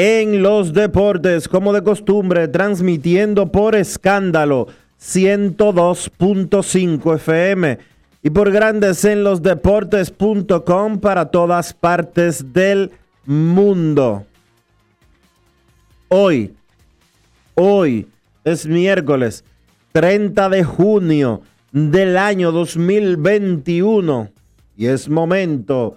en los Deportes, como de costumbre, transmitiendo por escándalo 102.5 FM y por Grandes en los Deportes.com para todas partes del mundo. Hoy, Hoy es miércoles 30 de junio del año 2021 y es momento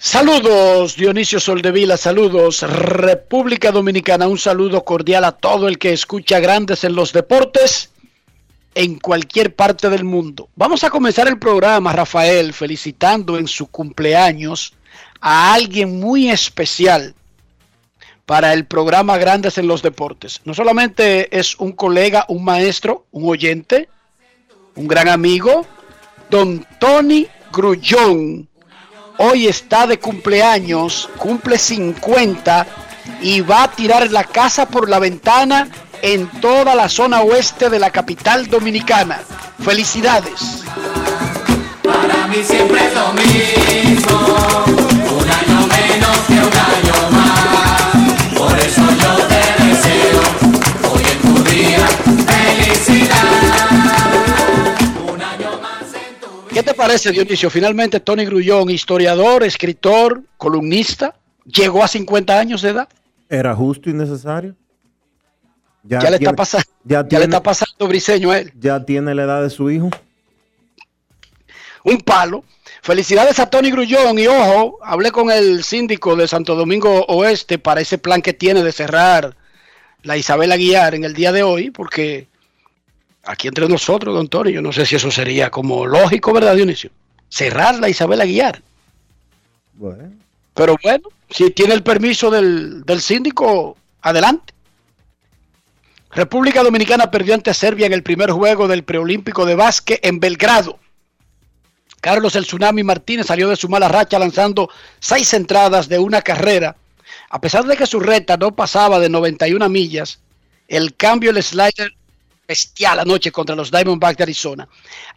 Saludos Dionisio Soldevila, saludos República Dominicana, un saludo cordial a todo el que escucha grandes en los deportes en cualquier parte del mundo. Vamos a comenzar el programa, Rafael, felicitando en su cumpleaños a alguien muy especial para el programa Grandes en los Deportes. No solamente es un colega, un maestro, un oyente, un gran amigo, don Tony Grullón. Hoy está de cumpleaños, cumple 50 y va a tirar la casa por la ventana en toda la zona oeste de la capital dominicana. Felicidades. Para mí siempre es un año menos que un año ¿Qué te parece, Dionisio? Finalmente, Tony Grullón, historiador, escritor, columnista, llegó a 50 años de edad. ¿Era justo y necesario? Ya, le, está pasando, ya ya le está pasando briseño a él. ya tiene la edad de su hijo. un palo. Felicidades a Tony Grullón y ojo, hablé con el síndico de Santo Domingo Oeste para ese plan que tiene de cerrar la Isabel Aguiar en el día de hoy, porque aquí entre nosotros, don Tony, yo no sé si eso sería como lógico, ¿verdad, Dionisio? Cerrar la Isabel Aguiar. Bueno. Pero bueno, si tiene el permiso del, del síndico, adelante. República Dominicana perdió ante Serbia en el primer juego del preolímpico de básquet en Belgrado. Carlos el Tsunami Martínez salió de su mala racha lanzando seis entradas de una carrera. A pesar de que su reta no pasaba de 91 millas, el cambio del slider bestial anoche contra los Diamondbacks de Arizona.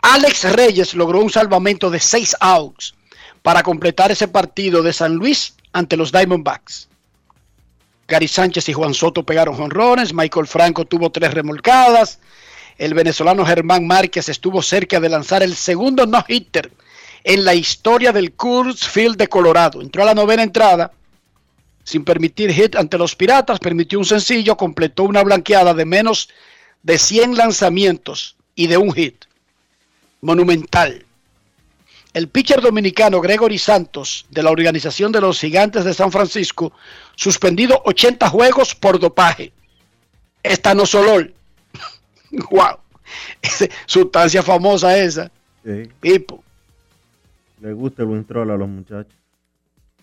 Alex Reyes logró un salvamento de seis outs para completar ese partido de San Luis ante los Diamondbacks. Gary Sánchez y Juan Soto pegaron jonrones, Michael Franco tuvo tres remolcadas, el venezolano Germán Márquez estuvo cerca de lanzar el segundo no-hitter en la historia del Coors Field de Colorado. Entró a la novena entrada sin permitir hit ante los Piratas, permitió un sencillo, completó una blanqueada de menos de 100 lanzamientos y de un hit. Monumental. el pitcher dominicano Gregory Santos de la organización de los Gigantes de San Francisco, suspendido 80 juegos por dopaje. Estanosolol. wow. Sustancia famosa esa. Sí, Pipo. le gusta el Winstrol a los muchachos.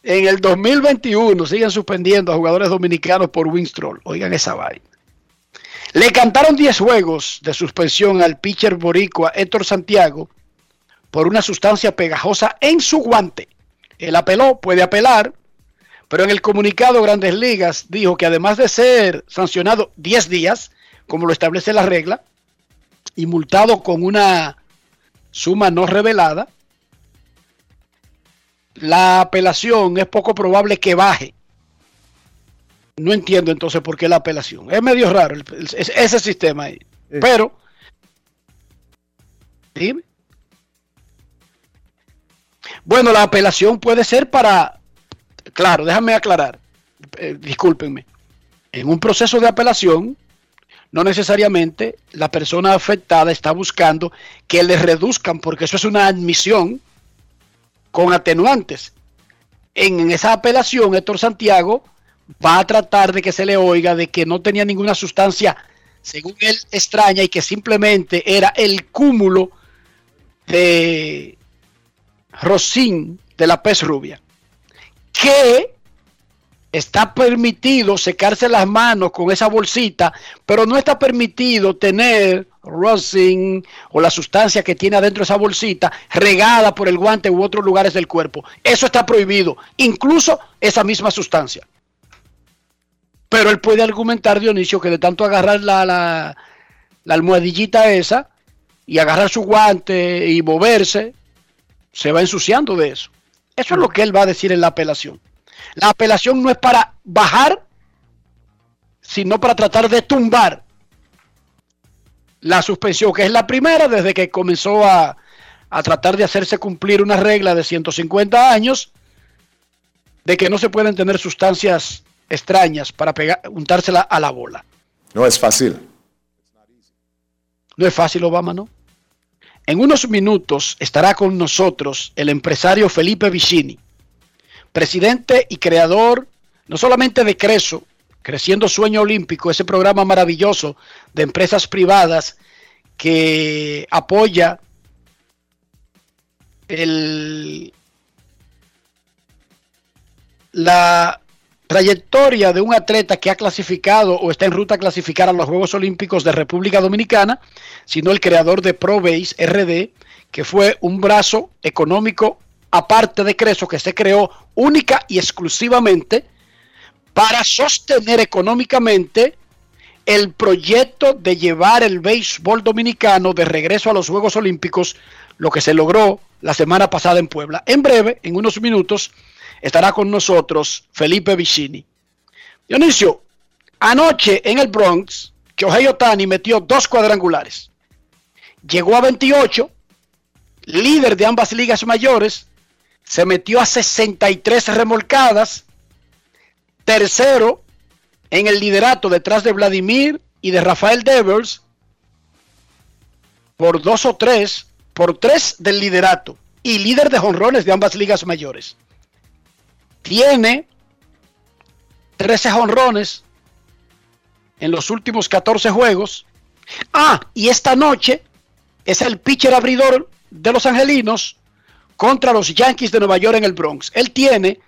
En el 2021 siguen suspendiendo a jugadores dominicanos por Winstrol. Oigan esa vaina. Le cantaron 10 juegos de suspensión al pitcher boricua Héctor Santiago por una sustancia pegajosa en su guante. Él apeló, puede apelar, pero en el comunicado Grandes Ligas dijo que además de ser sancionado 10 días, como lo establece la regla, y multado con una suma no revelada, la apelación es poco probable que baje. No entiendo entonces por qué la apelación. Es medio raro el- el- ese sistema ahí. Sí. Pero, dime. Bueno, la apelación puede ser para, claro, déjame aclarar, eh, discúlpenme. En un proceso de apelación, no necesariamente la persona afectada está buscando que le reduzcan, porque eso es una admisión con atenuantes. En esa apelación, Héctor Santiago va a tratar de que se le oiga de que no tenía ninguna sustancia, según él, extraña y que simplemente era el cúmulo de rocín de la pez rubia. Que está permitido secarse las manos con esa bolsita, pero no está permitido tener rosin o la sustancia que tiene adentro esa bolsita regada por el guante u otros lugares del cuerpo. Eso está prohibido, incluso esa misma sustancia. Pero él puede argumentar, Dionisio, que de tanto agarrar la, la, la almohadillita esa y agarrar su guante y moverse, se va ensuciando de eso. Eso es lo que él va a decir en la apelación. La apelación no es para bajar, sino para tratar de tumbar la suspensión, que es la primera desde que comenzó a, a tratar de hacerse cumplir una regla de 150 años de que no se pueden tener sustancias extrañas para pegar, untársela a la bola. No es fácil. No es fácil, Obama, ¿no? En unos minutos estará con nosotros el empresario Felipe Vicini, presidente y creador no solamente de Creso, Creciendo Sueño Olímpico, ese programa maravilloso de empresas privadas que apoya el, la trayectoria de un atleta que ha clasificado o está en ruta a clasificar a los Juegos Olímpicos de República Dominicana, sino el creador de ProBase RD, que fue un brazo económico aparte de Creso que se creó única y exclusivamente para sostener económicamente el proyecto de llevar el béisbol dominicano de regreso a los Juegos Olímpicos, lo que se logró la semana pasada en Puebla. En breve, en unos minutos, estará con nosotros Felipe Vicini. Dionisio, anoche en el Bronx, Shohei Otani metió dos cuadrangulares. Llegó a 28, líder de ambas ligas mayores, se metió a 63 remolcadas, tercero en el liderato detrás de Vladimir y de Rafael Devers, por dos o tres, por tres del liderato y líder de jonrones de ambas ligas mayores. Tiene 13 jonrones en los últimos 14 juegos. Ah, y esta noche es el pitcher abridor de los angelinos contra los Yankees de Nueva York en el Bronx. Él tiene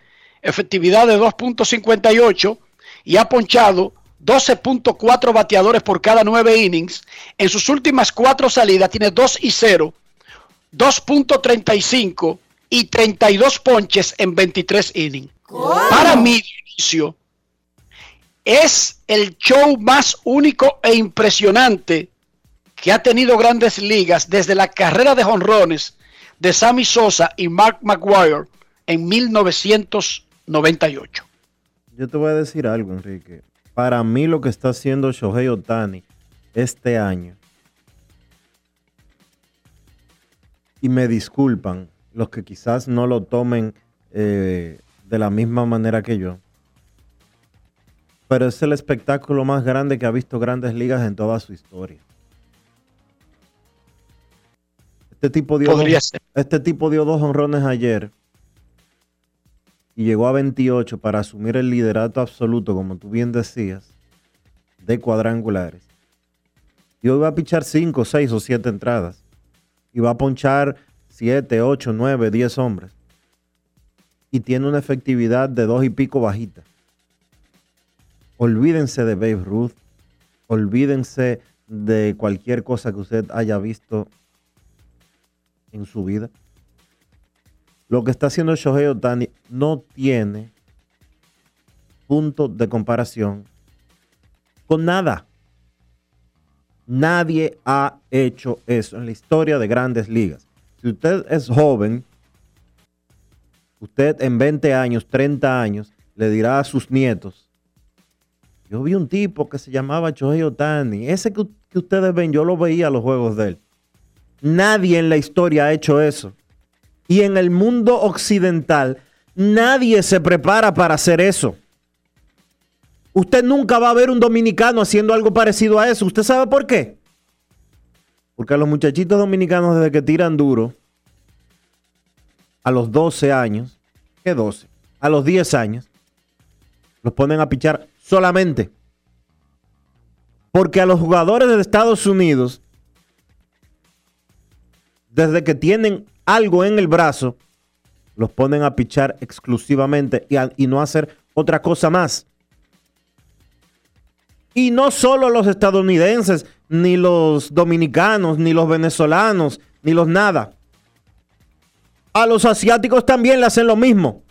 efectividad de 2.58 y ha ponchado 12.4 bateadores por cada 9 innings. En sus últimas cuatro salidas tiene 2 y 0, 2.35 y 32 ponches en 23 innings. Para mí, Dionisio, es el show más único e impresionante que ha tenido grandes ligas desde la carrera de jonrones de Sammy Sosa y Mark McGuire en 1998. Yo te voy a decir algo, Enrique. Para mí lo que está haciendo Shohei Otani este año, y me disculpan los que quizás no lo tomen eh, de la misma manera que yo, pero es el espectáculo más grande que ha visto grandes ligas en toda su historia. Este tipo dio, dos, este tipo dio dos honrones ayer y llegó a 28 para asumir el liderato absoluto, como tú bien decías, de cuadrangulares. Y hoy va a pichar 5, 6 o 7 entradas. Y va a ponchar 7, 8, 9, 10 hombres. Y tiene una efectividad de dos y pico bajita. Olvídense de Babe Ruth. Olvídense de cualquier cosa que usted haya visto en su vida. Lo que está haciendo Shohei Otani no tiene punto de comparación con nada. Nadie ha hecho eso en la historia de grandes ligas. Si usted es joven, usted en 20 años, 30 años, le dirá a sus nietos, yo vi un tipo que se llamaba Shohei Otani. Ese que, que ustedes ven, yo lo veía a los juegos de él. Nadie en la historia ha hecho eso. Y en el mundo occidental, nadie se prepara para hacer eso. Usted nunca va a ver un dominicano haciendo algo parecido a eso. ¿Usted sabe por qué? Porque a los muchachitos dominicanos desde que tiran duro, a los 12 años, ¿qué 12? A los 10 años, los ponen a pichar solamente. Porque a los jugadores de Estados Unidos, desde que tienen algo en el brazo, los ponen a pichar exclusivamente y, a- y no hacer otra cosa más. Y no solo los estadounidenses, ni los dominicanos, ni los venezolanos, ni los nada. A los asiáticos también le hacen lo mismo.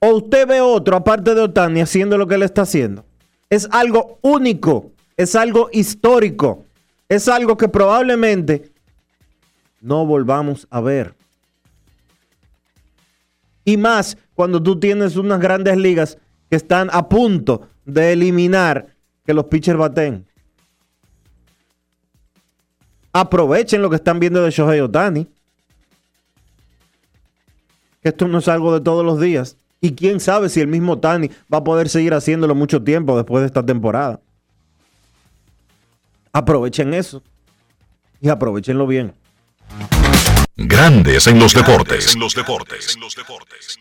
O usted ve otro, aparte de Otani, haciendo lo que él está haciendo. Es algo único, es algo histórico, es algo que probablemente no volvamos a ver. Y más cuando tú tienes unas grandes ligas que están a punto de eliminar que los pitchers baten. Aprovechen lo que están viendo de Shohei Otani. Que esto no es algo de todos los días. Y quién sabe si el mismo Otani va a poder seguir haciéndolo mucho tiempo después de esta temporada. Aprovechen eso. Y aprovechenlo bien. Grandes en los deportes. En los deportes. En los deportes.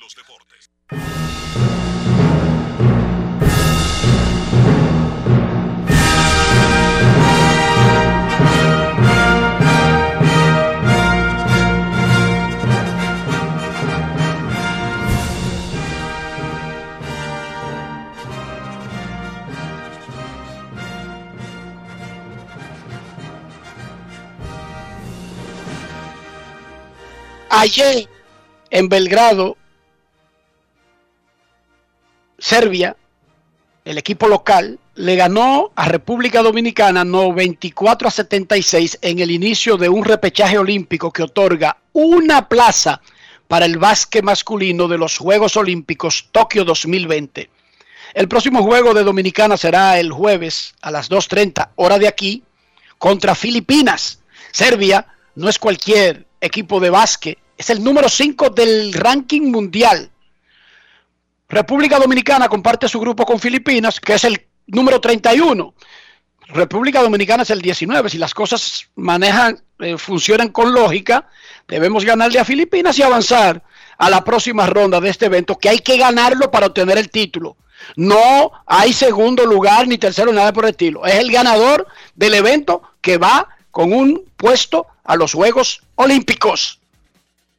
Ayer en Belgrado, Serbia, el equipo local, le ganó a República Dominicana 94 a 76 en el inicio de un repechaje olímpico que otorga una plaza para el básquet masculino de los Juegos Olímpicos Tokio 2020. El próximo juego de Dominicana será el jueves a las 2.30 hora de aquí contra Filipinas. Serbia no es cualquier equipo de básquet, es el número 5 del ranking mundial. República Dominicana comparte su grupo con Filipinas, que es el número 31. República Dominicana es el 19. Si las cosas manejan, eh, funcionan con lógica, debemos ganarle a Filipinas y avanzar a la próxima ronda de este evento, que hay que ganarlo para obtener el título. No hay segundo lugar ni tercero, nada por el estilo. Es el ganador del evento que va con un puesto a los Juegos Olímpicos.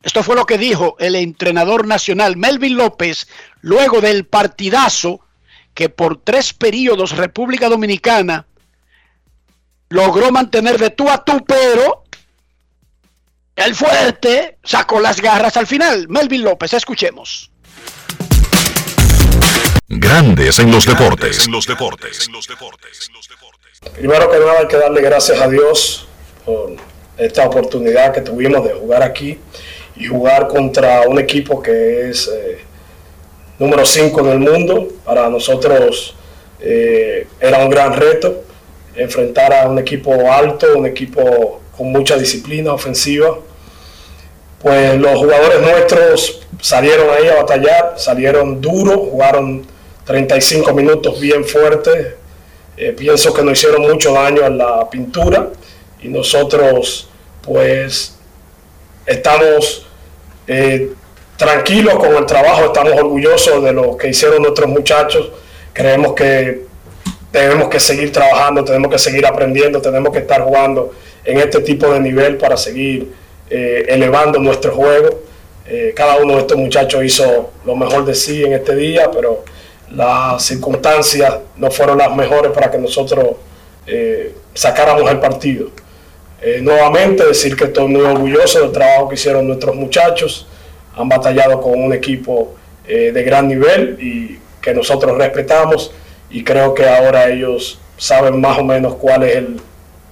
Esto fue lo que dijo el entrenador nacional Melvin López luego del partidazo que por tres periodos República Dominicana logró mantener de tú a tú, pero el fuerte sacó las garras al final. Melvin López, escuchemos. Grandes en los deportes. En los deportes. En los deportes. Primero que nada hay que darle gracias a Dios por esta oportunidad que tuvimos de jugar aquí y jugar contra un equipo que es eh, número 5 en el mundo. Para nosotros eh, era un gran reto enfrentar a un equipo alto, un equipo con mucha disciplina ofensiva. Pues los jugadores nuestros salieron ahí a batallar, salieron duros, jugaron 35 minutos bien fuertes, eh, pienso que nos hicieron mucho daño a la pintura y nosotros pues estamos eh, tranquilos con el trabajo, estamos orgullosos de lo que hicieron nuestros muchachos, creemos que tenemos que seguir trabajando, tenemos que seguir aprendiendo, tenemos que estar jugando en este tipo de nivel para seguir eh, elevando nuestro juego. Cada uno de estos muchachos hizo lo mejor de sí en este día, pero las circunstancias no fueron las mejores para que nosotros eh, sacáramos el partido. Eh, nuevamente decir que estoy muy orgulloso del trabajo que hicieron nuestros muchachos, han batallado con un equipo eh, de gran nivel y que nosotros respetamos y creo que ahora ellos saben más o menos cuál es el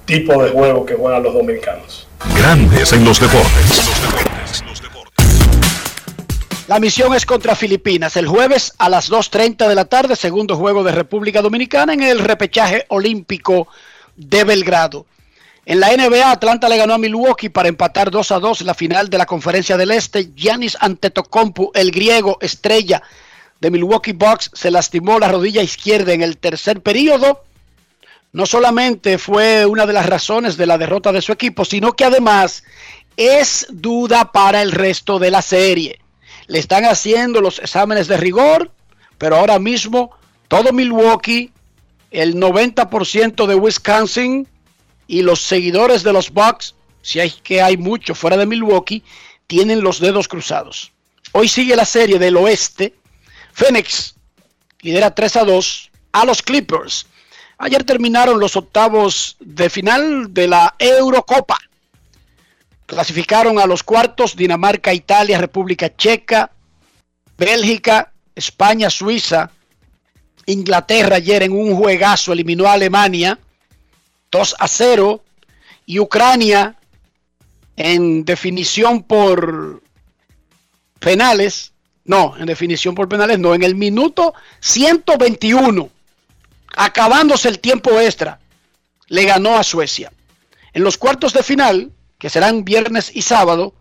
tipo de juego que juegan los dominicanos. Grandes en los deportes. La misión es contra Filipinas el jueves a las 2.30 de la tarde, segundo juego de República Dominicana en el repechaje olímpico de Belgrado. En la NBA, Atlanta le ganó a Milwaukee para empatar 2 a 2 la final de la Conferencia del Este. Giannis Antetokounmpo, el griego estrella de Milwaukee Bucks, se lastimó la rodilla izquierda en el tercer periodo. No solamente fue una de las razones de la derrota de su equipo, sino que además es duda para el resto de la serie. Le están haciendo los exámenes de rigor, pero ahora mismo todo Milwaukee, el 90% de Wisconsin y los seguidores de los Bucks, si hay que hay mucho fuera de Milwaukee, tienen los dedos cruzados. Hoy sigue la serie del oeste. Phoenix lidera 3 a 2 a los Clippers. Ayer terminaron los octavos de final de la Eurocopa. Clasificaron a los cuartos Dinamarca, Italia, República Checa, Bélgica, España, Suiza, Inglaterra ayer en un juegazo eliminó a Alemania 2 a 0 y Ucrania en definición por penales, no, en definición por penales, no, en el minuto 121, acabándose el tiempo extra, le ganó a Suecia. En los cuartos de final, que serán viernes y sábado,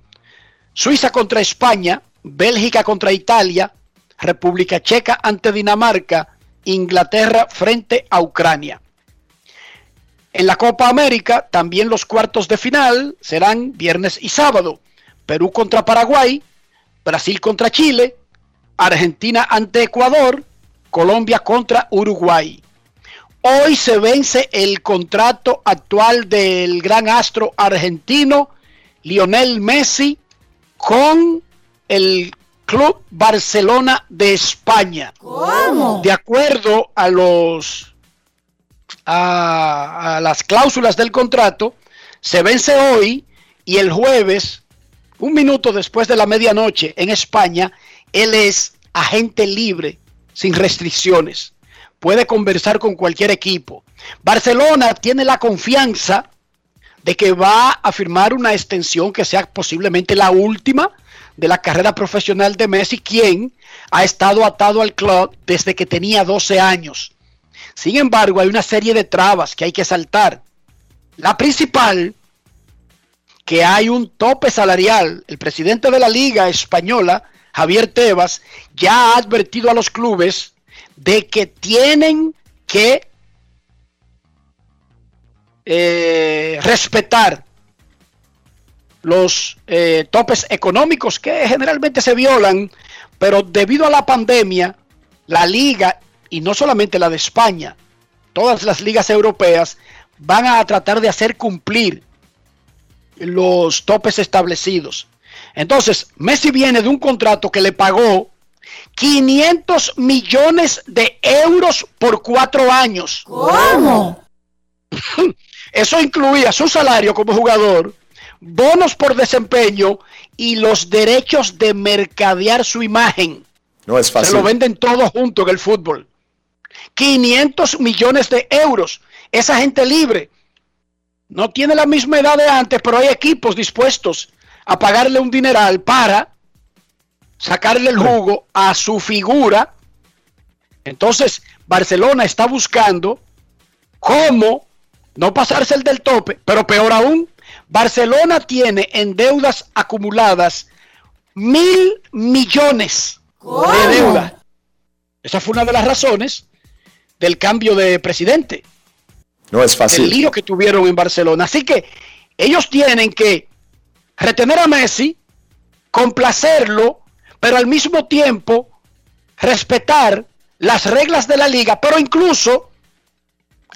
Suiza contra España, Bélgica contra Italia, República Checa ante Dinamarca, Inglaterra frente a Ucrania. En la Copa América, también los cuartos de final serán viernes y sábado. Perú contra Paraguay, Brasil contra Chile, Argentina ante Ecuador, Colombia contra Uruguay. Hoy se vence el contrato actual del gran astro argentino Lionel Messi con el Club Barcelona de España. ¿Cómo? De acuerdo a los a, a las cláusulas del contrato, se vence hoy y el jueves, un minuto después de la medianoche en España, él es agente libre, sin restricciones. Puede conversar con cualquier equipo. Barcelona tiene la confianza de que va a firmar una extensión que sea posiblemente la última de la carrera profesional de Messi, quien ha estado atado al club desde que tenía 12 años. Sin embargo, hay una serie de trabas que hay que saltar. La principal, que hay un tope salarial. El presidente de la Liga Española, Javier Tebas, ya ha advertido a los clubes de que tienen que eh, respetar los eh, topes económicos que generalmente se violan, pero debido a la pandemia, la liga, y no solamente la de España, todas las ligas europeas van a tratar de hacer cumplir los topes establecidos. Entonces, Messi viene de un contrato que le pagó 500 millones de euros por cuatro años. ¿Cómo? Eso incluía su salario como jugador, bonos por desempeño y los derechos de mercadear su imagen. No es Se fácil. lo venden todo junto en el fútbol. 500 millones de euros. Esa gente libre no tiene la misma edad de antes, pero hay equipos dispuestos a pagarle un dineral para sacarle el jugo a su figura. Entonces, Barcelona está buscando cómo no pasarse el del tope, pero peor aún, Barcelona tiene en deudas acumuladas mil millones ¿Cómo? de deuda. Esa fue una de las razones del cambio de presidente, No es el fácil. lío que tuvieron en Barcelona. Así que Ellos tienen que retener a Messi, complacerlo, pero al mismo tiempo respetar las reglas de la liga, pero incluso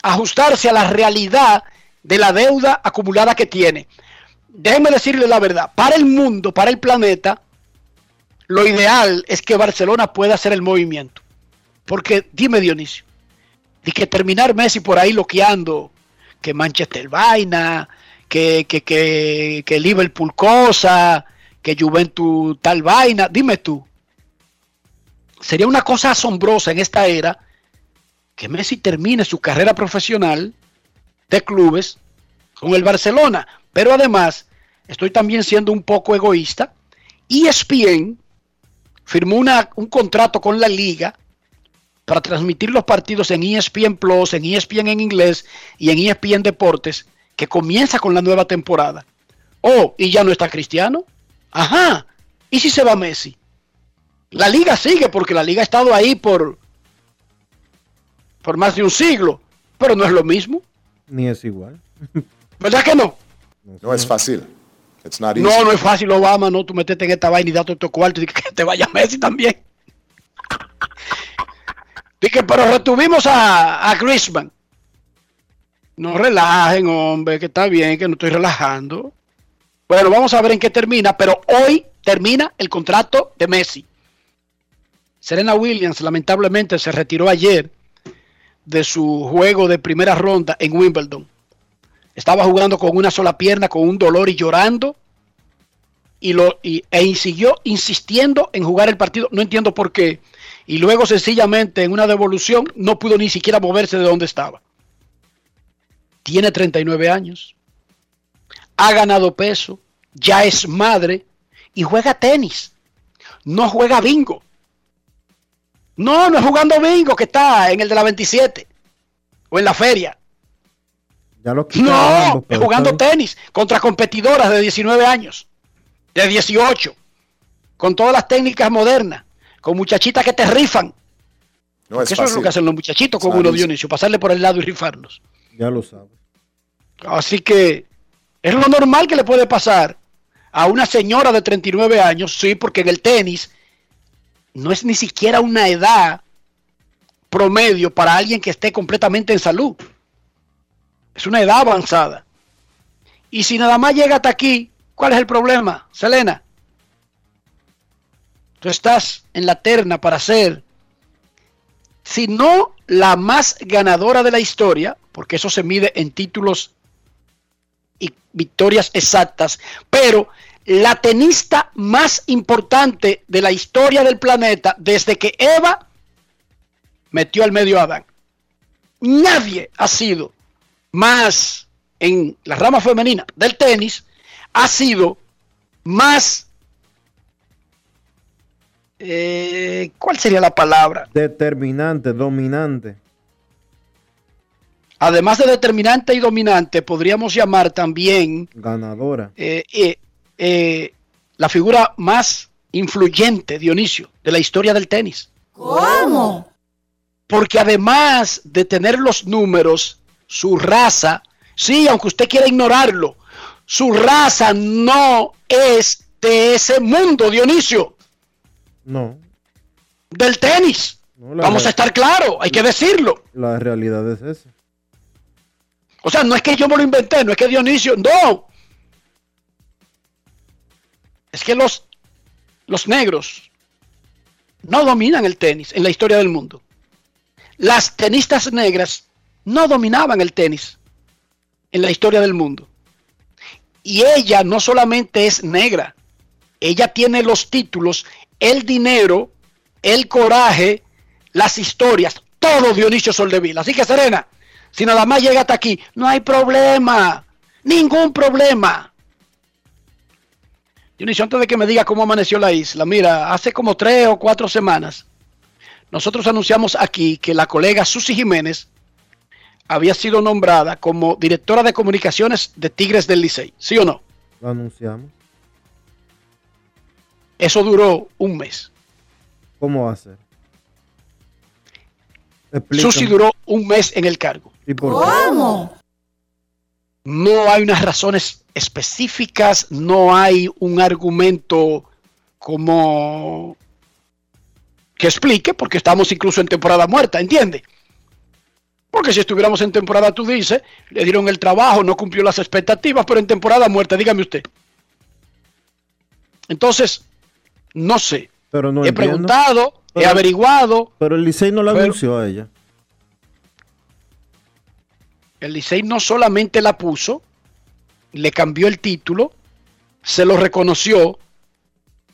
ajustarse a la realidad de la deuda acumulada que tiene. Déjenme decirle la verdad, para el mundo, para el planeta, lo ideal es que Barcelona pueda hacer el movimiento. Porque dime Dionisio, y que terminar Messi por ahí loqueando, que Manchester vaina, que, que, que, que Liverpool cosa, que Juventus tal vaina, dime tú. Sería una cosa asombrosa en esta era que Messi termine su carrera profesional de clubes con el Barcelona. Pero además, estoy también siendo un poco egoísta. ESPN firmó una- un contrato con la liga para transmitir los partidos en ESPN Plus, en ESPN en inglés y en ESPN Deportes, que comienza con la nueva temporada. Oh, y ya no está Cristiano. Ajá. ¿Y si se va Messi? La liga sigue porque la liga ha estado ahí por, por más de un siglo, pero no es lo mismo. Ni es igual. ¿Verdad que no? No es fácil. It's not easy. No, no es fácil, Obama, no, tú metete en esta vaina y date tu cuarto y que te vaya Messi también. Dije, pero retuvimos a, a Griezmann. No relajen, hombre, que está bien, que no estoy relajando. Bueno, vamos a ver en qué termina, pero hoy termina el contrato de Messi. Serena Williams lamentablemente se retiró ayer de su juego de primera ronda en Wimbledon. Estaba jugando con una sola pierna, con un dolor y llorando. Y lo, y, e siguió insistiendo en jugar el partido. No entiendo por qué. Y luego sencillamente en una devolución no pudo ni siquiera moverse de donde estaba. Tiene 39 años. Ha ganado peso. Ya es madre. Y juega tenis. No juega bingo. No, no es jugando bingo que está en el de la 27. O en la feria. Ya lo No, es jugando tenis contra competidoras de 19 años, de 18, con todas las técnicas modernas, con muchachitas que te rifan. No es eso es lo fácil. que hacen los muchachitos con uno. Dionisio, pasarle por el lado y rifarlos. Ya lo sabes. Así que es lo normal que le puede pasar a una señora de 39 años, sí, porque en el tenis no es ni siquiera una edad promedio para alguien que esté completamente en salud. Es una edad avanzada. Y si nada más llega hasta aquí, ¿cuál es el problema, Selena? Tú estás en la terna para ser, si no la más ganadora de la historia, porque eso se mide en títulos y victorias exactas, pero la tenista más importante de la historia del planeta desde que Eva metió al medio Adán. Nadie ha sido más en la rama femenina del tenis, ha sido más... eh, ¿Cuál sería la palabra? Determinante, dominante. Además de determinante y dominante, podríamos llamar también Ganadora. eh, eh, eh, la figura más influyente, Dionisio, de la historia del tenis. ¿Cómo? Porque además de tener los números, su raza, sí, aunque usted quiera ignorarlo, su raza no es de ese mundo, Dionisio, No. del tenis. no Vamos a estar claros, hay que decirlo. la realidad es esa. O sea, no es que yo me lo inventé, no es que Dionisio, no. Es que los, los negros no dominan el tenis en la historia del mundo. Las tenistas negras no dominaban el tenis en la historia del mundo. Y ella no solamente es negra, ella tiene los títulos, el dinero, el coraje, las historias, todo Dionisio Soldevila. Así que Serena, si nada más llega hasta aquí, no hay problema, ningún problema. Dionisio, antes de que me diga cómo amaneció la isla, mira, hace como tres o cuatro semanas, nosotros anunciamos aquí que la colega Susi Jiménez había sido nombrada como directora de comunicaciones de Tigres del Licey, ¿sí o no? Lo anunciamos. Eso duró un mes. ¿Cómo va a ser? Explícame. Susi duró un mes en el cargo. ¿Y por qué? ¿Cómo? No hay unas razones específicas, no hay un argumento como que explique, porque estamos incluso en temporada muerta, ¿entiende? Porque si estuviéramos en temporada, tú dices, le dieron el trabajo, no cumplió las expectativas, pero en temporada muerta, dígame usted. Entonces, no sé. Pero no he entiendo. preguntado, he averiguado. Pero el Licey no la Pero- anunció a ella. El Licey no solamente la puso, le cambió el título, se lo reconoció,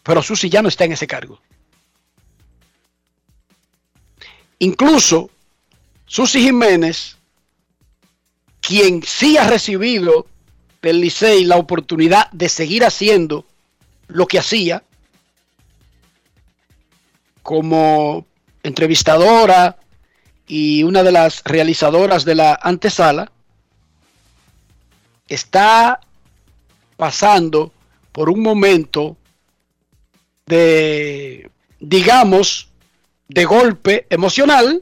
pero Susi ya no está en ese cargo. Incluso Susi Jiménez, quien sí ha recibido del Licey la oportunidad de seguir haciendo lo que hacía como entrevistadora y una de las realizadoras de la antesala, está pasando por un momento de, digamos, de golpe emocional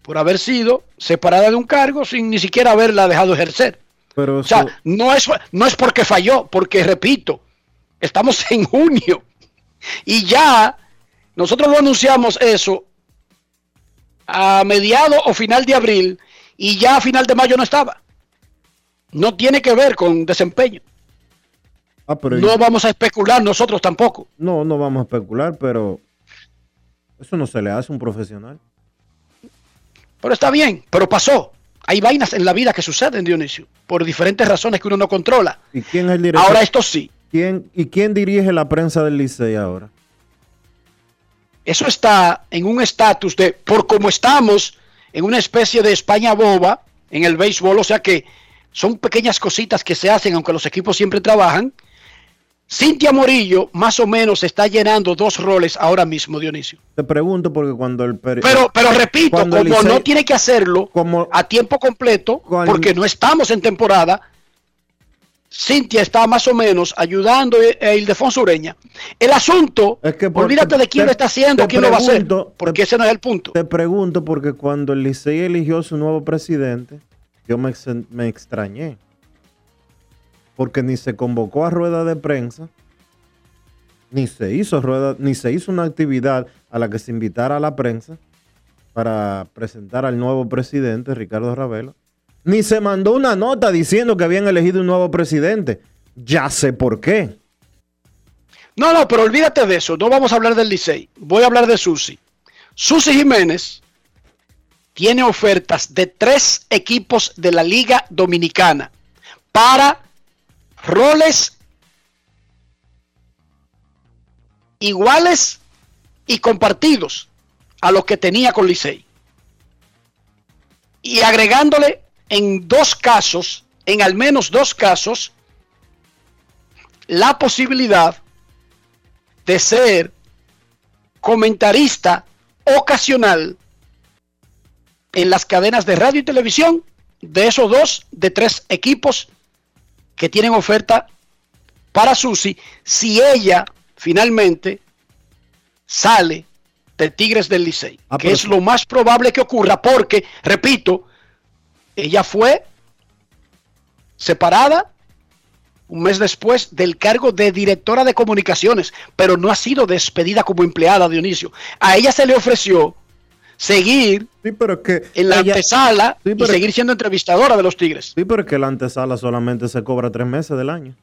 por haber sido separada de un cargo sin ni siquiera haberla dejado ejercer. Pero O sea, no es, no es porque falló, porque repito, estamos en junio y ya nosotros lo anunciamos eso a mediado o final de abril y ya a final de mayo no estaba. No tiene que ver con desempeño. ah, pero No vamos a especular nosotros tampoco. no, no vamos a especular, pero eso no se le hace a un profesional. Pero está bien, pero pasó. Hay vainas en la vida que suceden, Dionisio, por diferentes razones que uno no controla. ¿Y quién es el director? Ahora esto sí, ¿Quién, ¿Y quién dirige la prensa del Licey ahora? Eso está en un estatus de, por como estamos, en una especie de España boba en el béisbol, o sea que son pequeñas cositas que se hacen, aunque los equipos siempre trabajan. Cintia Morillo más o menos está llenando dos roles ahora mismo, Dionisio. Te pregunto porque cuando el Pero, pero repito, como Licey- no tiene que hacerlo como a tiempo completo, Cuando- porque no estamos en temporada, Cintia está más o menos ayudando a Ildefonso Ureña. El asunto, Es que por- olvídate de quién te- lo está haciendo, quién lo va a hacer, pregunto- porque te- ese no es el punto. te pregunto porque cuando el Licey eligió su nuevo presidente, yo me, me extrañé. Porque ni se convocó a rueda de prensa, ni se hizo rueda, ni se hizo una actividad a la que se invitara a la prensa para presentar al nuevo presidente, Ricardo Ravelo. Ni se mandó una nota diciendo que habían elegido un nuevo presidente. Ya sé por qué. No, no, pero olvídate de eso. No vamos a hablar del Licey. Voy a hablar de Susi. Susi Jiménez tiene ofertas de tres equipos de la Liga Dominicana para roles iguales y compartidos a los que tenía con Licey. Y agregándole en dos casos, en al menos dos casos, la posibilidad de ser comentarista ocasional en las cadenas de radio y televisión de esos dos, de tres equipos que tienen oferta para Susi, si ella finalmente sale de Tigres del Licey, Ah, que es lo más probable que ocurra, porque, repito, ella fue separada un mes después del cargo de directora de comunicaciones, pero no ha sido despedida como empleada, Dionisio. A ella se le ofreció seguir Sí, pero es que en la ella- antesala Sí, y seguir siendo entrevistadora de los Tigres. Sí, pero es que la antesala solamente se cobra tres meses del año.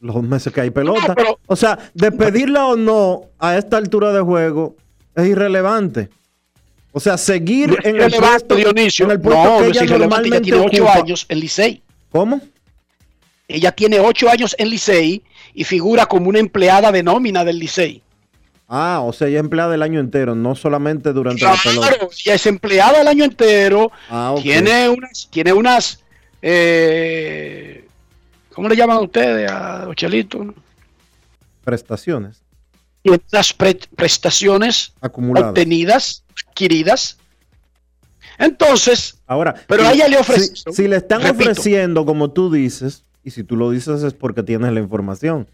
Los meses que hay pelota. No, pero- o sea, despedirla o no a esta altura de juego es irrelevante. O sea, seguir No en el puesto, Dionisio. en el puesto no, que no es ella tiene ocho ocupa. años en Licey. ¿Cómo? Ella tiene ocho años en Licey y figura como una empleada de nómina del Licey. Ah, o sea, ella es empleada el año entero, no solamente durante la pelota. Claro, ella es empleada el año entero. Ah. Tiene unas, tiene unas, eh, ¿cómo le llaman a ustedes a Ochelito? Prestaciones Unas pre- prestaciones acumuladas. obtenidas, adquiridas. Entonces, Ahora, Pero ella le ofrecen- Si, si le están repito. ofreciendo, como tú dices, y si tú lo dices es porque tienes la información.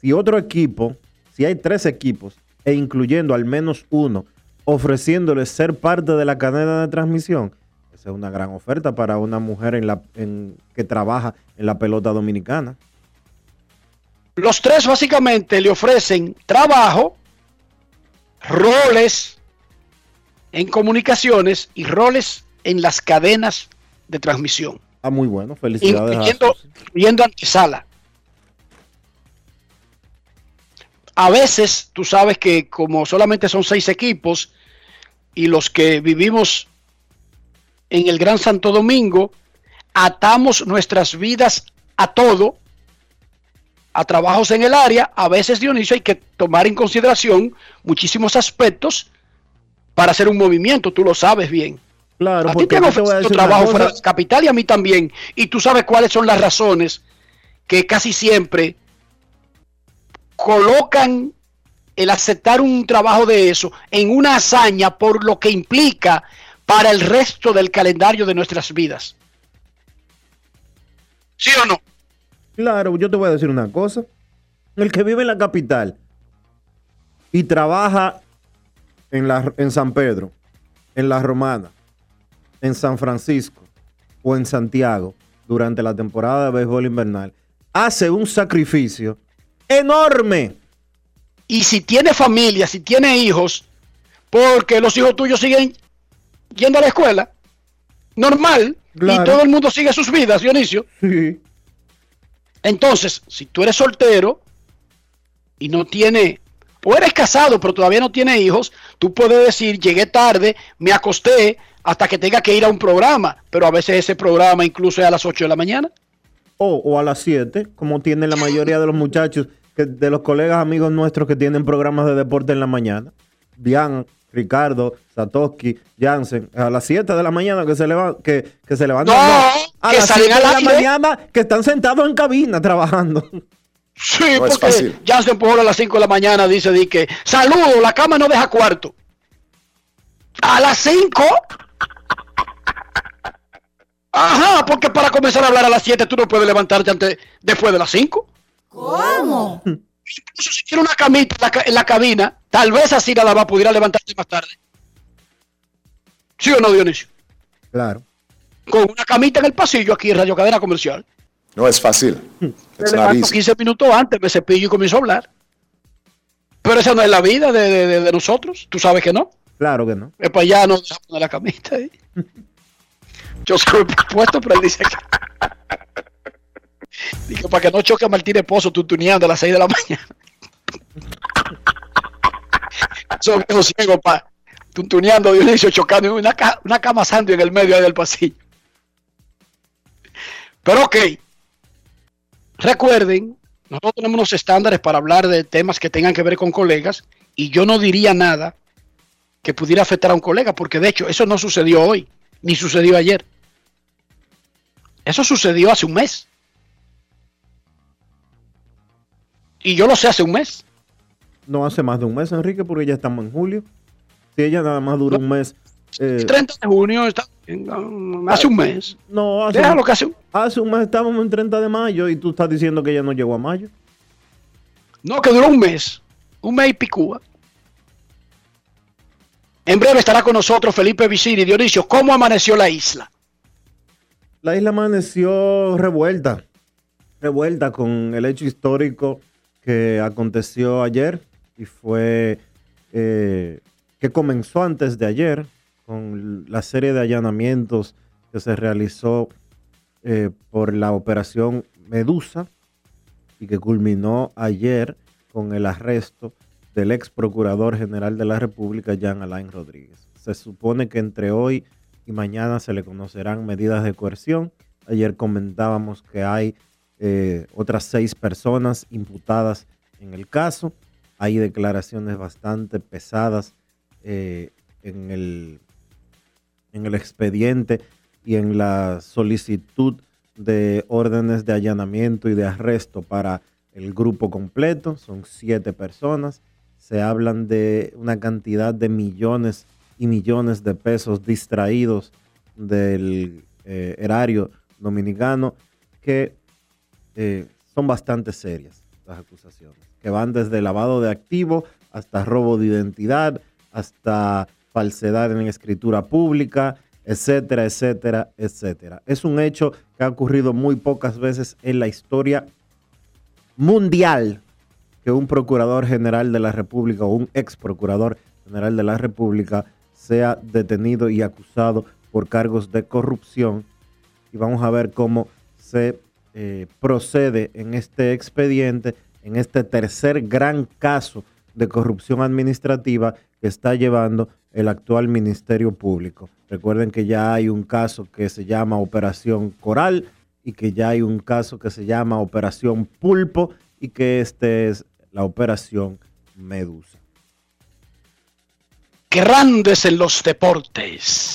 Si otro equipo, si hay tres equipos, e incluyendo al menos uno, ofreciéndole ser parte de la cadena de transmisión, Esa es una gran oferta para una mujer en la, en, que trabaja en la pelota dominicana. Los tres básicamente le ofrecen trabajo, roles en comunicaciones y roles en las cadenas de transmisión, Ah, muy bueno. Felicidades. a incluyendo, incluyendo antesala. A veces, tú sabes que como solamente son seis equipos y los que vivimos en el Gran Santo Domingo, atamos nuestras vidas a todo, a trabajos en el área, a veces Dionisio hay que tomar en consideración muchísimos aspectos para hacer un movimiento, tú lo sabes bien. Claro, a ti te han ofrecido trabajo fuera de capital y a mí también. Y tú sabes cuáles son las razones que casi siempre colocan el aceptar un trabajo de eso en una hazaña por lo que implica para el resto del calendario de nuestras vidas. ¿Sí o no? Claro, yo te voy a decir una cosa. El que vive en la capital y trabaja en, la, en San Pedro, en La Romana, en San Francisco o en Santiago durante la temporada de béisbol invernal, hace un sacrificio enorme. Y si tiene familia, si tiene hijos, porque los hijos tuyos siguen yendo a la escuela, normal, Claro. y todo el mundo sigue sus vidas, Dionisio. Sí. Entonces, si tú eres soltero y no tiene, o eres casado pero todavía no tiene hijos, tú puedes decir, llegué tarde, me acosté hasta que tenga que ir a un programa, pero a veces ese programa incluso es a las 8 de la mañana. O, o a las 7, como tienen la mayoría de los muchachos, de los colegas amigos nuestros que tienen programas de deporte en la mañana. Bian, Ricardo, Satoshi, Jansen, a las 7 de la mañana que se, leva- que, que se levantan. No, a que las salen 7 al de la aire. mañana que están sentados en cabina trabajando. Sí, No es porque se empujó a las 5 de la mañana, dice di que, saludo, la cama no deja cuarto. A las 5. Ajá, porque para comenzar a hablar a las 7 tú no puedes levantarte antes, después de las 5. ¿Cómo? Incluso si tiene una camita en la, ca- en la cabina, tal vez así nada más pudiera levantarse más tarde. ¿Sí o no, Dionisio? Claro. Con una camita en el pasillo aquí en Radio Cadena Comercial. No es fácil. Not levanto easy. 15 minutos antes, me cepillo y comienzo a hablar. Pero esa no es la vida de, de- de- de nosotros. Tú sabes que no. Claro que no. Es para allá no deja poner la camita ahí. Yo soy puesto, pero él dice que. Digo, para que no choque a Martínez Pozo tutuneando a las 6 de la mañana. Esos viejos ciegos, pa. Tutuneando Dionisio, chocando una, una cama santo en el medio del pasillo. Pero ok. Recuerden, nosotros tenemos unos estándares para hablar de temas que tengan que ver con colegas y yo no diría nada que pudiera afectar a un colega, porque de hecho eso no sucedió hoy, ni sucedió ayer. Eso sucedió hace un mes. Y yo lo sé hace un mes. No hace más de un mes, Enrique, porque ya estamos en julio. Si ella nada más dura un mes. eh, El 30 de junio, está, hace un mes. no, hace, Déjalo que hace un... hace un mes estábamos en 30 de mayo y tú estás diciendo que ella no llegó a mayo. No, que duró un mes. Un mes y picúa. En breve estará con nosotros Felipe Vicini. Dionisio, ¿cómo amaneció la isla? La isla amaneció revuelta, revuelta con el hecho histórico que aconteció ayer y fue eh, que comenzó antes de ayer con la serie de allanamientos que se realizó eh, por la operación Medusa y que culminó ayer con el arresto del ex procurador general de la República, Jean Alain Rodríguez. Se supone que entre hoy y mañana se le conocerán medidas de coerción. Ayer comentábamos que hay eh, otras seis personas imputadas en el caso. Hay declaraciones bastante pesadas eh, en, el, en el expediente y en la solicitud de órdenes de allanamiento y de arresto para el grupo completo. Son siete personas. Se hablan de una cantidad de millones y millones de pesos distraídos del eh, erario dominicano que eh, son bastante serias las acusaciones, que van desde lavado de activos hasta robo de identidad, hasta falsedad en escritura pública, etcétera, etcétera, etcétera. Es un hecho que ha ocurrido muy pocas veces en la historia mundial que un procurador general de la República o un ex procurador general de la República sea detenido y acusado por cargos de corrupción. Y vamos a ver cómo se eh, procede en este expediente, en este tercer gran caso de corrupción administrativa que está llevando el actual Ministerio Público. Recuerden que ya hay un caso que se llama Operación Coral y que ya hay un caso que se llama Operación Pulpo y que este es la Operación Medusa. Grandes en los deportes.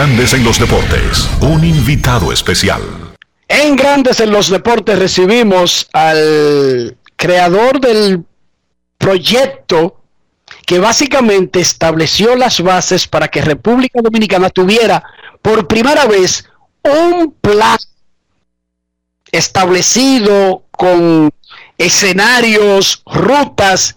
Grandes en los deportes, un invitado especial. En Grandes en los deportes recibimos al creador del proyecto que básicamente estableció las bases para que República Dominicana tuviera por primera vez un plan establecido con escenarios, rutas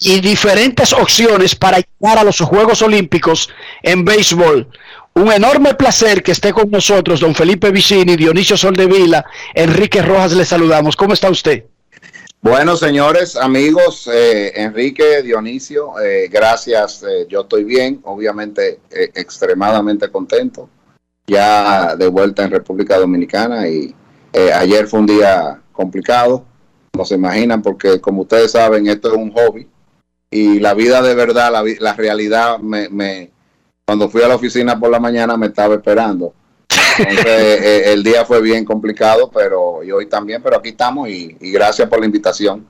y diferentes opciones para llegar a los Juegos Olímpicos en béisbol. Un enorme placer que esté con nosotros, don Felipe Vicini, Dionisio Soldevila, Enrique Rojas, le saludamos. ¿Cómo está usted? Bueno, señores, amigos, eh, Enrique, Dionisio, eh, gracias. eh, yo estoy bien, obviamente eh, extremadamente contento, ya de vuelta en República Dominicana y eh, ayer fue un día complicado, no se imaginan, porque como ustedes saben, esto es un hobby y la vida de verdad, la, realidad, me, me- cuando fui a la oficina por la mañana me estaba esperando. Entonces, eh, el día fue bien complicado, pero y hoy también, pero aquí estamos y, y gracias por la invitación.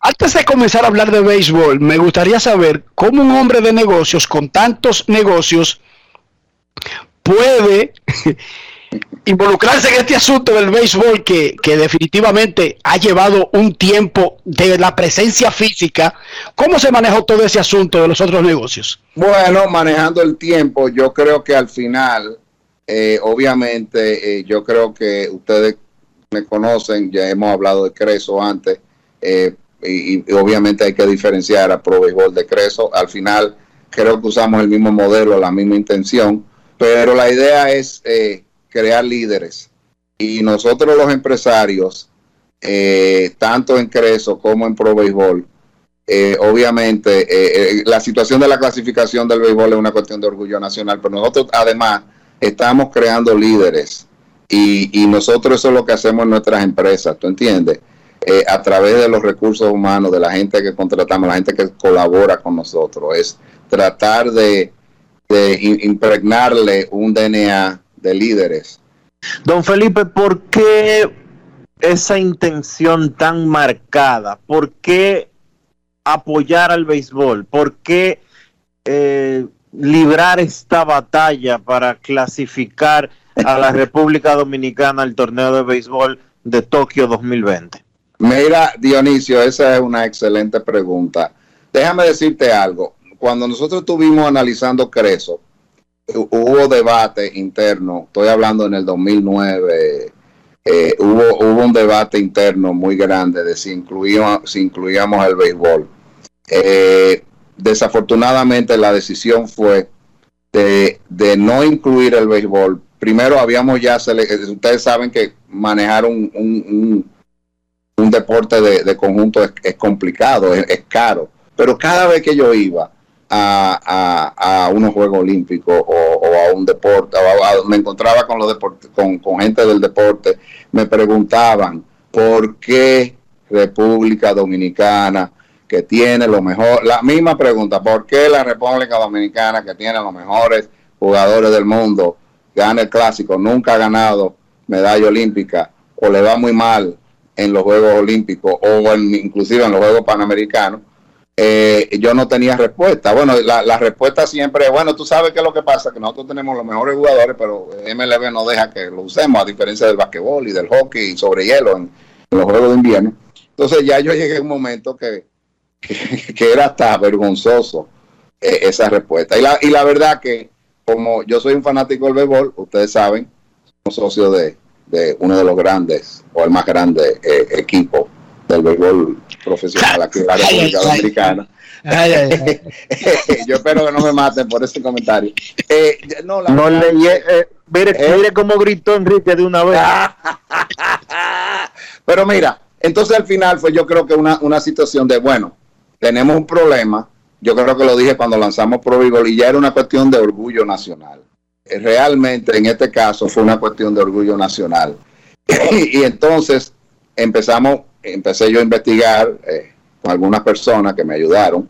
Antes de comenzar a hablar de béisbol, me gustaría saber cómo un hombre de negocios con tantos negocios puede involucrarse en este asunto del béisbol que, que definitivamente ha llevado un tiempo de la presencia física. ¿Cómo se manejó todo ese asunto de los otros negocios? Bueno, manejando el tiempo, yo creo que al final, eh, obviamente, eh, yo creo que ustedes me conocen, ya hemos hablado de Creso antes, eh, y, obviamente hay que diferenciar a Pro Béisbol de Creso. Al final, creo que usamos el mismo modelo, la misma intención, pero la idea es eh, crear líderes. Y nosotros los empresarios, eh, tanto en Creso como en Pro Béisbol, eh, obviamente eh, la situación de la clasificación del béisbol es una cuestión de orgullo nacional, pero nosotros además estamos creando líderes y, nosotros eso es lo que hacemos en nuestras empresas, ¿tú entiendes? A través de los recursos humanos, de la gente que contratamos, la gente que colabora con nosotros, es tratar de, impregnarle un DNA de líderes. Don Felipe, ¿por qué esa intención tan marcada? ¿Por qué apoyar al béisbol? ¿Por qué eh, librar esta batalla para clasificar a la República Dominicana al torneo de béisbol de Tokio 2020? Mira, Dionisio, esa es una excelente pregunta. Déjame decirte algo. Cuando nosotros estuvimos analizando Creso, hubo debate interno, estoy hablando en el 2009, eh, hubo, hubo un debate interno muy grande de si, incluíamos, si incluíamos el béisbol. Eh, desafortunadamente la decisión fue de, no incluir el béisbol. Primero habíamos ya, eh, ustedes saben que manejar un, un- un- deporte de, de conjunto es, es complicado, es, es caro. Pero cada vez que yo iba a, a, a unos Juegos Olímpicos o, a un deporte, o a- me encontraba con, los deporte, con, gente del deporte, me preguntaban por qué República Dominicana, que tiene lo mejor, la misma pregunta, ¿por qué la República Dominicana, que tiene los mejores jugadores del mundo, gana el clásico, nunca ha ganado medalla olímpica o le va muy mal en los Juegos Olímpicos o en- inclusive en los Juegos Panamericanos, eh, yo no tenía respuesta. Bueno, la, la respuesta siempre es, bueno, tú sabes qué es lo que pasa, que nosotros tenemos los mejores jugadores, pero MLB no deja que lo usemos, a diferencia del basquetbol y del hockey sobre hielo en, los Juegos de Invierno. Entonces ya yo llegué a un momento que, que, era hasta vergonzoso eh, esa respuesta. Y la, y la verdad que como yo soy un fanático del béisbol, ustedes saben, somos socios de, de uno de los grandes o el más grande eh, equipo del béisbol profesional aquí en la República. Dominicana. Ay, ay, ay. yo espero que no me maten por ese comentario. Eh, no, la No verdad- le eh, mire, ¿Eh? mire cómo gritó Enrique de una vez. Pero mira, entonces al final fue yo creo que una, una situación de, bueno, tenemos un problema, yo creo que lo dije cuando lanzamos Pro Béisbol y ya era una cuestión de orgullo nacional. Eh, Realmente en este caso fue una cuestión de orgullo nacional. y entonces empezamos, empecé yo a investigar eh, con algunas personas que me ayudaron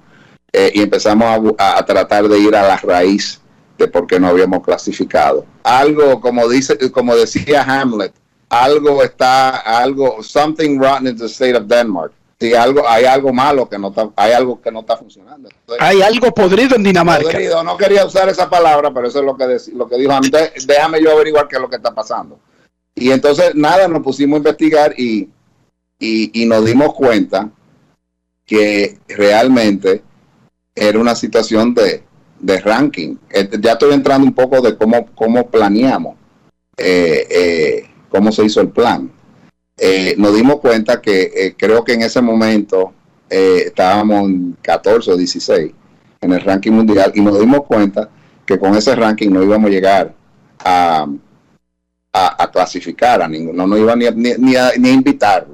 eh, y empezamos a a, tratar de ir a la raíz de por qué no habíamos clasificado. Algo, como dice, como decía Hamlet, algo está, algo, something rotten in the state of Denmark. Si algo, hay algo malo que no está, hay algo que no está funcionando. Entonces, Hay algo podrido en Dinamarca. podrido, no quería usar esa palabra, pero eso es lo que, dec- lo que dijo Hamlet. De- Déjame yo averiguar qué es lo que está pasando. Y entonces, nada, nos pusimos a investigar y, y, nos dimos cuenta que realmente era una situación de, de ranking. Eh, Ya estoy entrando un poco de cómo, cómo planeamos, eh, eh, cómo se hizo el plan. Nos dimos cuenta que creo que en ese momento estábamos en 14 o 16 en el ranking mundial y nos dimos cuenta que con ese ranking no íbamos a llegar a, a, clasificar a ninguno, no nos iban ni, ni, ni a, ni a invitar.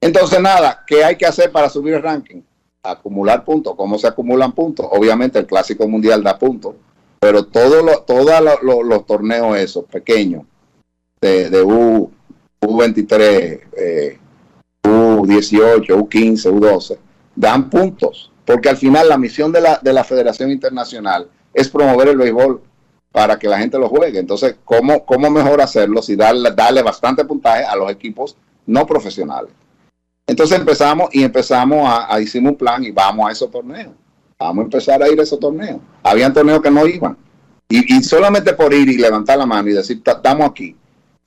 Entonces, nada, ¿qué hay que hacer para subir el ranking? Acumular puntos. ¿Cómo se acumulan puntos? Obviamente el Clásico Mundial da puntos, pero todos los todos lo- lo- los torneos esos pequeños de, U, U23, eh, U18, U15, U12, dan puntos, porque al final la misión de la, de la Federación Internacional es promover el béisbol para que la gente lo juegue. Entonces, ¿cómo, cómo mejor hacerlo si darle, darle bastante puntaje a los equipos no profesionales? Entonces empezamos y empezamos a, hicimos un plan y vamos a esos torneos. Vamos a empezar a ir a esos torneos. Habían torneos que no iban. Y, solamente por ir y levantar la mano y decir, "Ta- estamos aquí,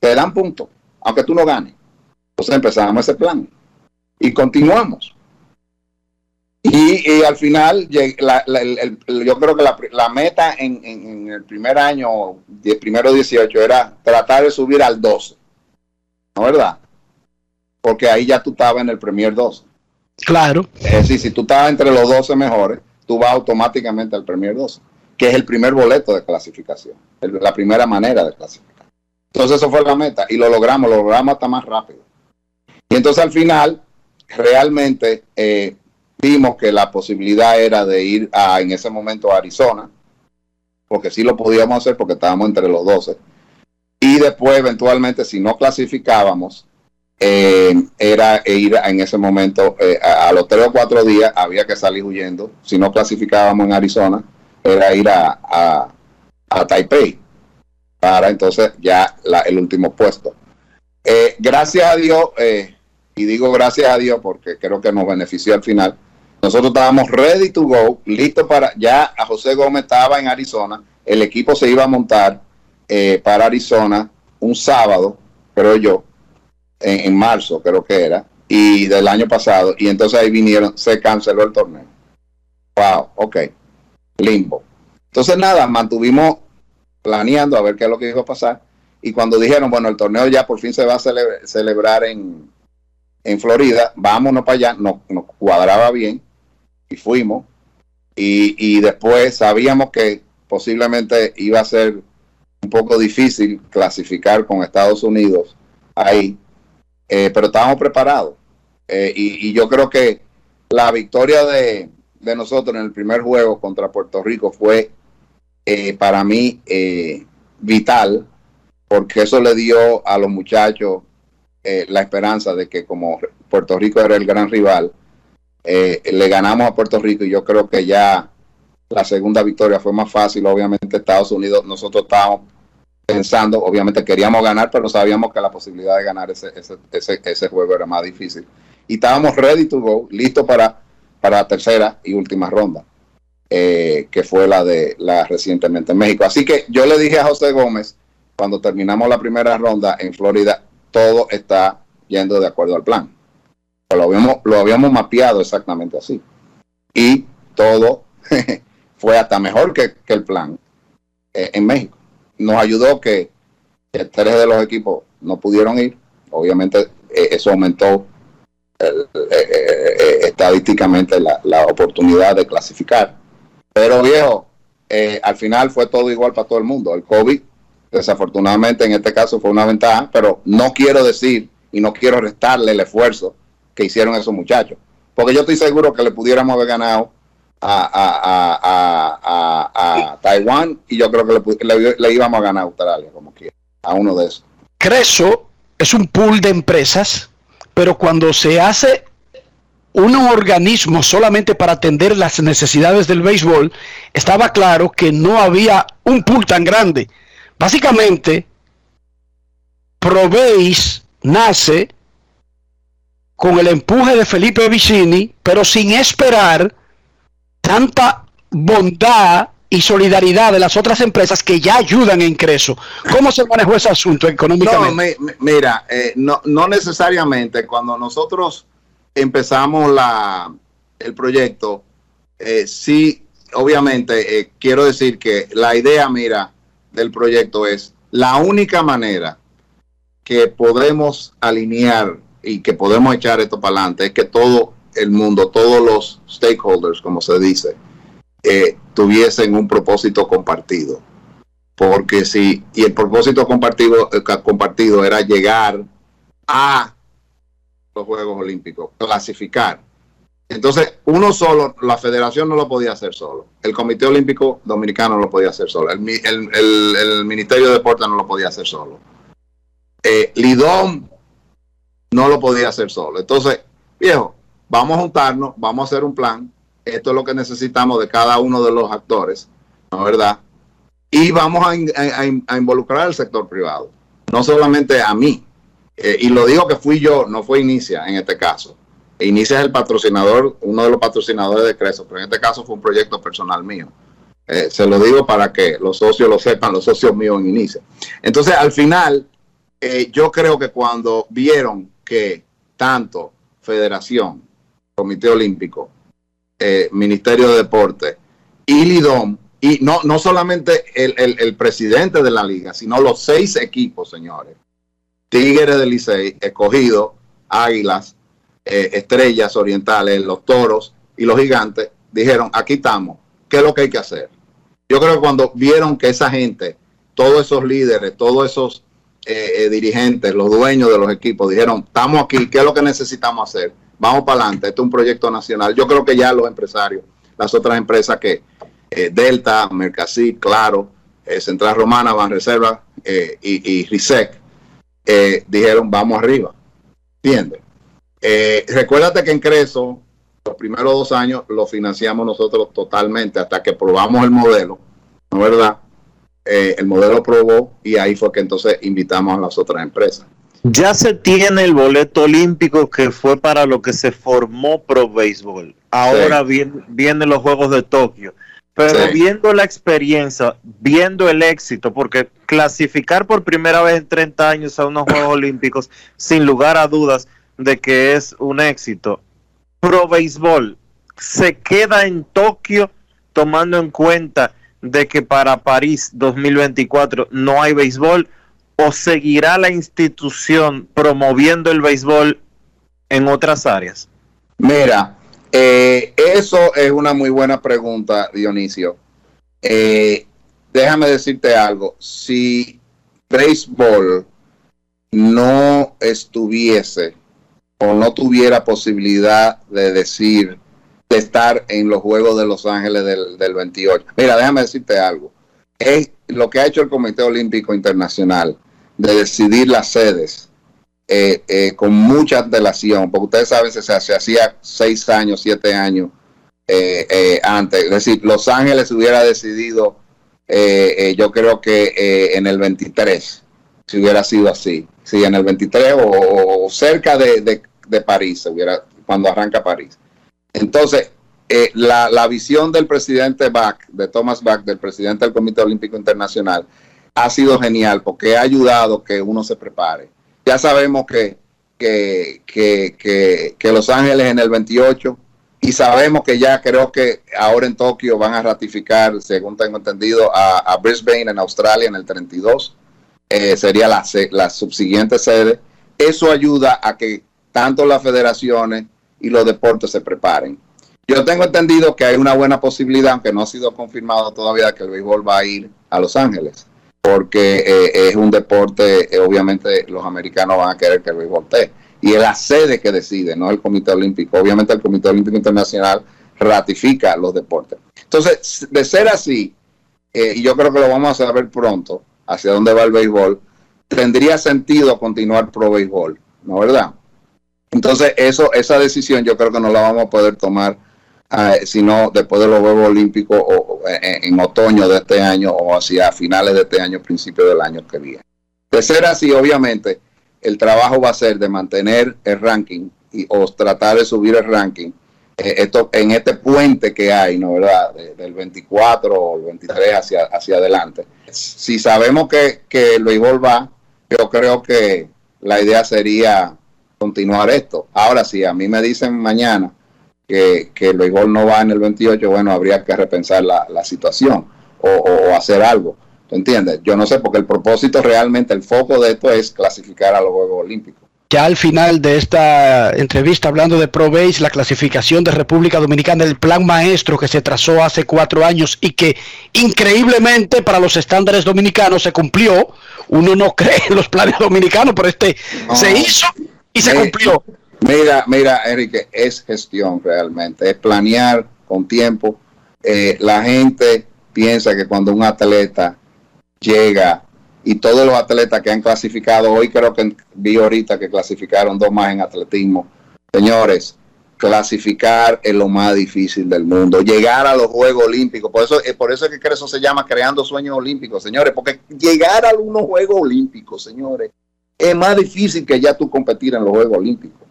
te dan puntos, aunque tú no ganes. Entonces empezamos ese plan y continuamos. Y, al final, la- el- el- yo creo que la, meta en, en- el primer año, de primero 18, era tratar de subir al 12. ¿No verdad? Porque ahí ya tú estabas en el Premier 12. Claro. Es decir, si tú estabas entre los 12 mejores, tú vas automáticamente al Premier 12, que es el primer boleto de clasificación, el- la primera manera de clasificar. Entonces eso fue la meta y lo logramos, lo logramos hasta más rápido. Y entonces al final, realmente eh, vimos que la posibilidad era de ir a, en ese momento a Arizona, porque sí lo podíamos hacer porque estábamos entre los 12. Y después, eventualmente, si no clasificábamos, eh, era ir en ese momento, eh, a, los tres o cuatro días había que salir huyendo. Si no clasificábamos en Arizona, era ir a, a, Taipei para entonces ya la- el último puesto. Eh, gracias a Dios, y digo gracias a Dios porque creo que nos benefició al final. Nosotros estábamos ready to go, listo para, ya a José Gómez estaba en Arizona, el equipo se iba a montar para Arizona un sábado, creo yo, en, en marzo creo que era, y del año pasado, y entonces ahí vinieron, se canceló el torneo. Wow, ok, limbo. Entonces nada, mantuvimos planeando a ver qué es lo que iba a pasar, y cuando dijeron, bueno, el torneo ya por fin se va a cele- celebrar en, en Florida, vámonos para allá, nos, nos cuadraba bien, y fuimos, y, y después sabíamos que posiblemente iba a ser un poco difícil clasificar con Estados Unidos ahí, eh, pero estábamos preparados. Eh, y, y yo creo que la victoria de, nosotros en el primer juego contra Puerto Rico fue eh, para mí eh, vital, porque eso le dio a los muchachos eh, la esperanza de que como Puerto Rico era el gran rival, le ganamos a Puerto Rico y yo creo que ya la segunda victoria fue más fácil. Obviamente Estados Unidos, nosotros estábamos pensando, obviamente queríamos ganar, pero sabíamos que la posibilidad de ganar ese, ese, ese, ese juego era más difícil. Y estábamos ready to go, listos para, para la tercera y última ronda, eh, que fue la de la recientemente en México. Así que yo le dije a José Gómez, cuando terminamos la primera ronda en Florida, todo está yendo de acuerdo al plan. Lo habíamos, lo habíamos mapeado exactamente así. Y todo fue hasta mejor que, que el plan eh, en México. Nos ayudó que, tres de los equipos no pudieron ir. Obviamente eh, eso aumentó eh, eh, estadísticamente la, la oportunidad de clasificar. Pero viejo, eh, al final fue todo igual para todo el mundo. El COVID, desafortunadamente en este caso fue una ventaja, pero no quiero decir y no quiero restarle el esfuerzo que hicieron esos muchachos. Porque yo estoy seguro que le pudiéramos haber ganado a, a- a- a- Taiwán y yo creo que le- le íbamos a ganar a Australia, como quiera, a uno de esos. Creso es un pool de empresas, pero cuando se hace un organismo solamente para atender las necesidades del béisbol, estaba claro que no había un pool tan grande. Básicamente, Proveis nace con el empuje de Felipe Vicini, pero sin esperar tanta bondad y solidaridad de las otras empresas que ya ayudan en Creso. ¿Cómo se manejó ese asunto No, económicamente? mi- mi- mira, eh, no, no necesariamente. Cuando nosotros empezamos la, el proyecto, eh, sí, obviamente, eh, quiero decir que la idea, mira, del proyecto es la única manera que podemos alinear y que podemos echar esto para adelante es que todo el mundo, todos los stakeholders, como se dice, eh, tuviesen un propósito compartido porque si y el propósito compartido eh, compartido era llegar a los Juegos Olímpicos, clasificar. Entonces, uno solo, la federación no lo podía hacer solo, el Comité Olímpico Dominicano no lo podía hacer solo, el, el- Ministerio de Deportes no lo podía hacer solo, eh, Lidom no lo podía hacer solo. Entonces, viejo, vamos a juntarnos, vamos a hacer un plan, esto es lo que necesitamos de cada uno de los actores, ¿no verdad? y vamos a involucrar al sector privado, no solamente a mí. Eh, y lo digo que fui yo, no fue Inicia en este caso. Inicia es el patrocinador, uno de los patrocinadores de Creso, pero en este caso fue un proyecto personal mío. Eh, se lo digo para que los socios lo sepan, los socios míos en Inicia. Entonces, al final, eh, yo creo que cuando vieron que tanto Federación, Comité Olímpico, eh, Ministerio de Deporte y y no, no solamente el, el- presidente de la liga, sino los seis equipos, señores. Tigres del Licey, Escogido, Águilas, eh, Estrellas Orientales, los Toros y los Gigantes, dijeron, aquí estamos, ¿qué es lo que hay que hacer? Yo creo que cuando vieron que esa gente, todos esos líderes, todos esos eh, dirigentes, los dueños de los equipos, dijeron, estamos aquí, ¿qué es lo que necesitamos hacer? Vamos para adelante, esto es un proyecto nacional. Yo creo que ya los empresarios, las otras empresas que, eh, Delta, Mercasí, Claro, eh, Central Romana, Banreserva eh, y, y Risec, eh, dijeron, vamos arriba. ¿Entiendes? Recuérdate que en Creso, los primeros dos años lo financiamos nosotros totalmente hasta que probamos el modelo, ¿no es verdad? El modelo probó y ahí fue que entonces invitamos a las otras empresas. Ya se tiene el boleto olímpico que fue para lo que se formó Pro Béisbol. Ahora Sí. vienen los Juegos de Tokio. Pero Sí. viendo la experiencia, viendo el éxito, porque clasificar por primera vez en 30 años a unos Juegos Olímpicos, sin lugar a dudas de que es un éxito. Pro Béisbol se queda en Tokio tomando en cuenta de que para París 2024 no hay béisbol o seguirá la institución promoviendo el béisbol en otras áreas? Mira, eh, eso es una muy buena pregunta, Dionisio. Eh, déjame decirte algo. Si béisbol no estuviese o no tuviera posibilidad de decir, de estar en los Juegos de Los Ángeles del, del 28. Mira, déjame decirte algo. Es lo que ha hecho el Comité Olímpico Internacional de decidir las sedes eh, eh, con mucha antelación, porque ustedes saben se, se hacía seis años, siete años eh, eh, antes. Es decir, Los Ángeles hubiera decidido eh, yo creo que en el 23, si hubiera sido así, si en el 23 o, cerca de, de- de París, hubiera, cuando arranca París. Entonces, la, la visión del presidente Bach, de Thomas Bach, del presidente del Comité Olímpico Internacional, ha sido genial porque ha ayudado que uno se prepare. Ya sabemos que, que, que, que, Los Ángeles en el 28 y sabemos que ya creo que ahora en Tokio van a ratificar, según tengo entendido, a, a Brisbane en Australia en el 32. Eh, sería la, la subsiguiente sede. Eso ayuda a que tanto las federaciones y los deportes se preparen. Yo tengo entendido que hay una buena posibilidad, aunque no ha sido confirmado todavía, que el béisbol va a ir a Los Ángeles, porque eh, es un deporte, eh, obviamente los americanos van a querer que el béisbol esté. Y es la sede que decide, no el Comité Olímpico. Obviamente el Comité Olímpico Internacional ratifica los deportes. Entonces, de ser así, eh, y yo creo que lo vamos a saber pronto, hacia dónde va el béisbol, tendría sentido continuar pro béisbol, ¿no verdad? Entonces, eso, esa decisión yo creo que no la vamos a poder tomar eh, sino después de los Juegos Olímpicos o, en, otoño de este año o hacia finales de este año, principio del año que viene. De ser así, obviamente, el trabajo va a ser de mantener el ranking y, o tratar de subir el ranking eh, esto, en este puente que hay, ¿no verdad? De- del 24 o el 23 hacia, hacia adelante. Si sabemos que, que el béisbol va, yo creo que la idea sería continuar esto. Ahora, si a mí me dicen mañana que, que el béisbol no va en el 28, bueno, habría que repensar la, la situación o, o- o hacer algo. ¿Tú entiendes? Yo no sé, porque el propósito realmente, el foco de esto es clasificar a los Juegos Olímpicos. Ya al final de esta entrevista, hablando de Pro Base, la clasificación de República Dominicana, el plan maestro que se trazó hace cuatro años y que increíblemente para los estándares dominicanos se cumplió. Uno no cree en los planes dominicanos, pero este No. se hizo y se Eh, cumplió. Mira, mira, Enrique, es gestión realmente, es planear con tiempo. Eh, la gente piensa que cuando un atleta llega y todos los atletas que han clasificado, hoy creo que vi ahorita que clasificaron dos más en atletismo. Señores, clasificar es lo más difícil del mundo, llegar a los Juegos Olímpicos, por eso, eh, por eso es que eso se llama creando sueños olímpicos, señores, porque llegar a unos Juegos Olímpicos, señores, es más difícil que ya tú competir en los Juegos Olímpicos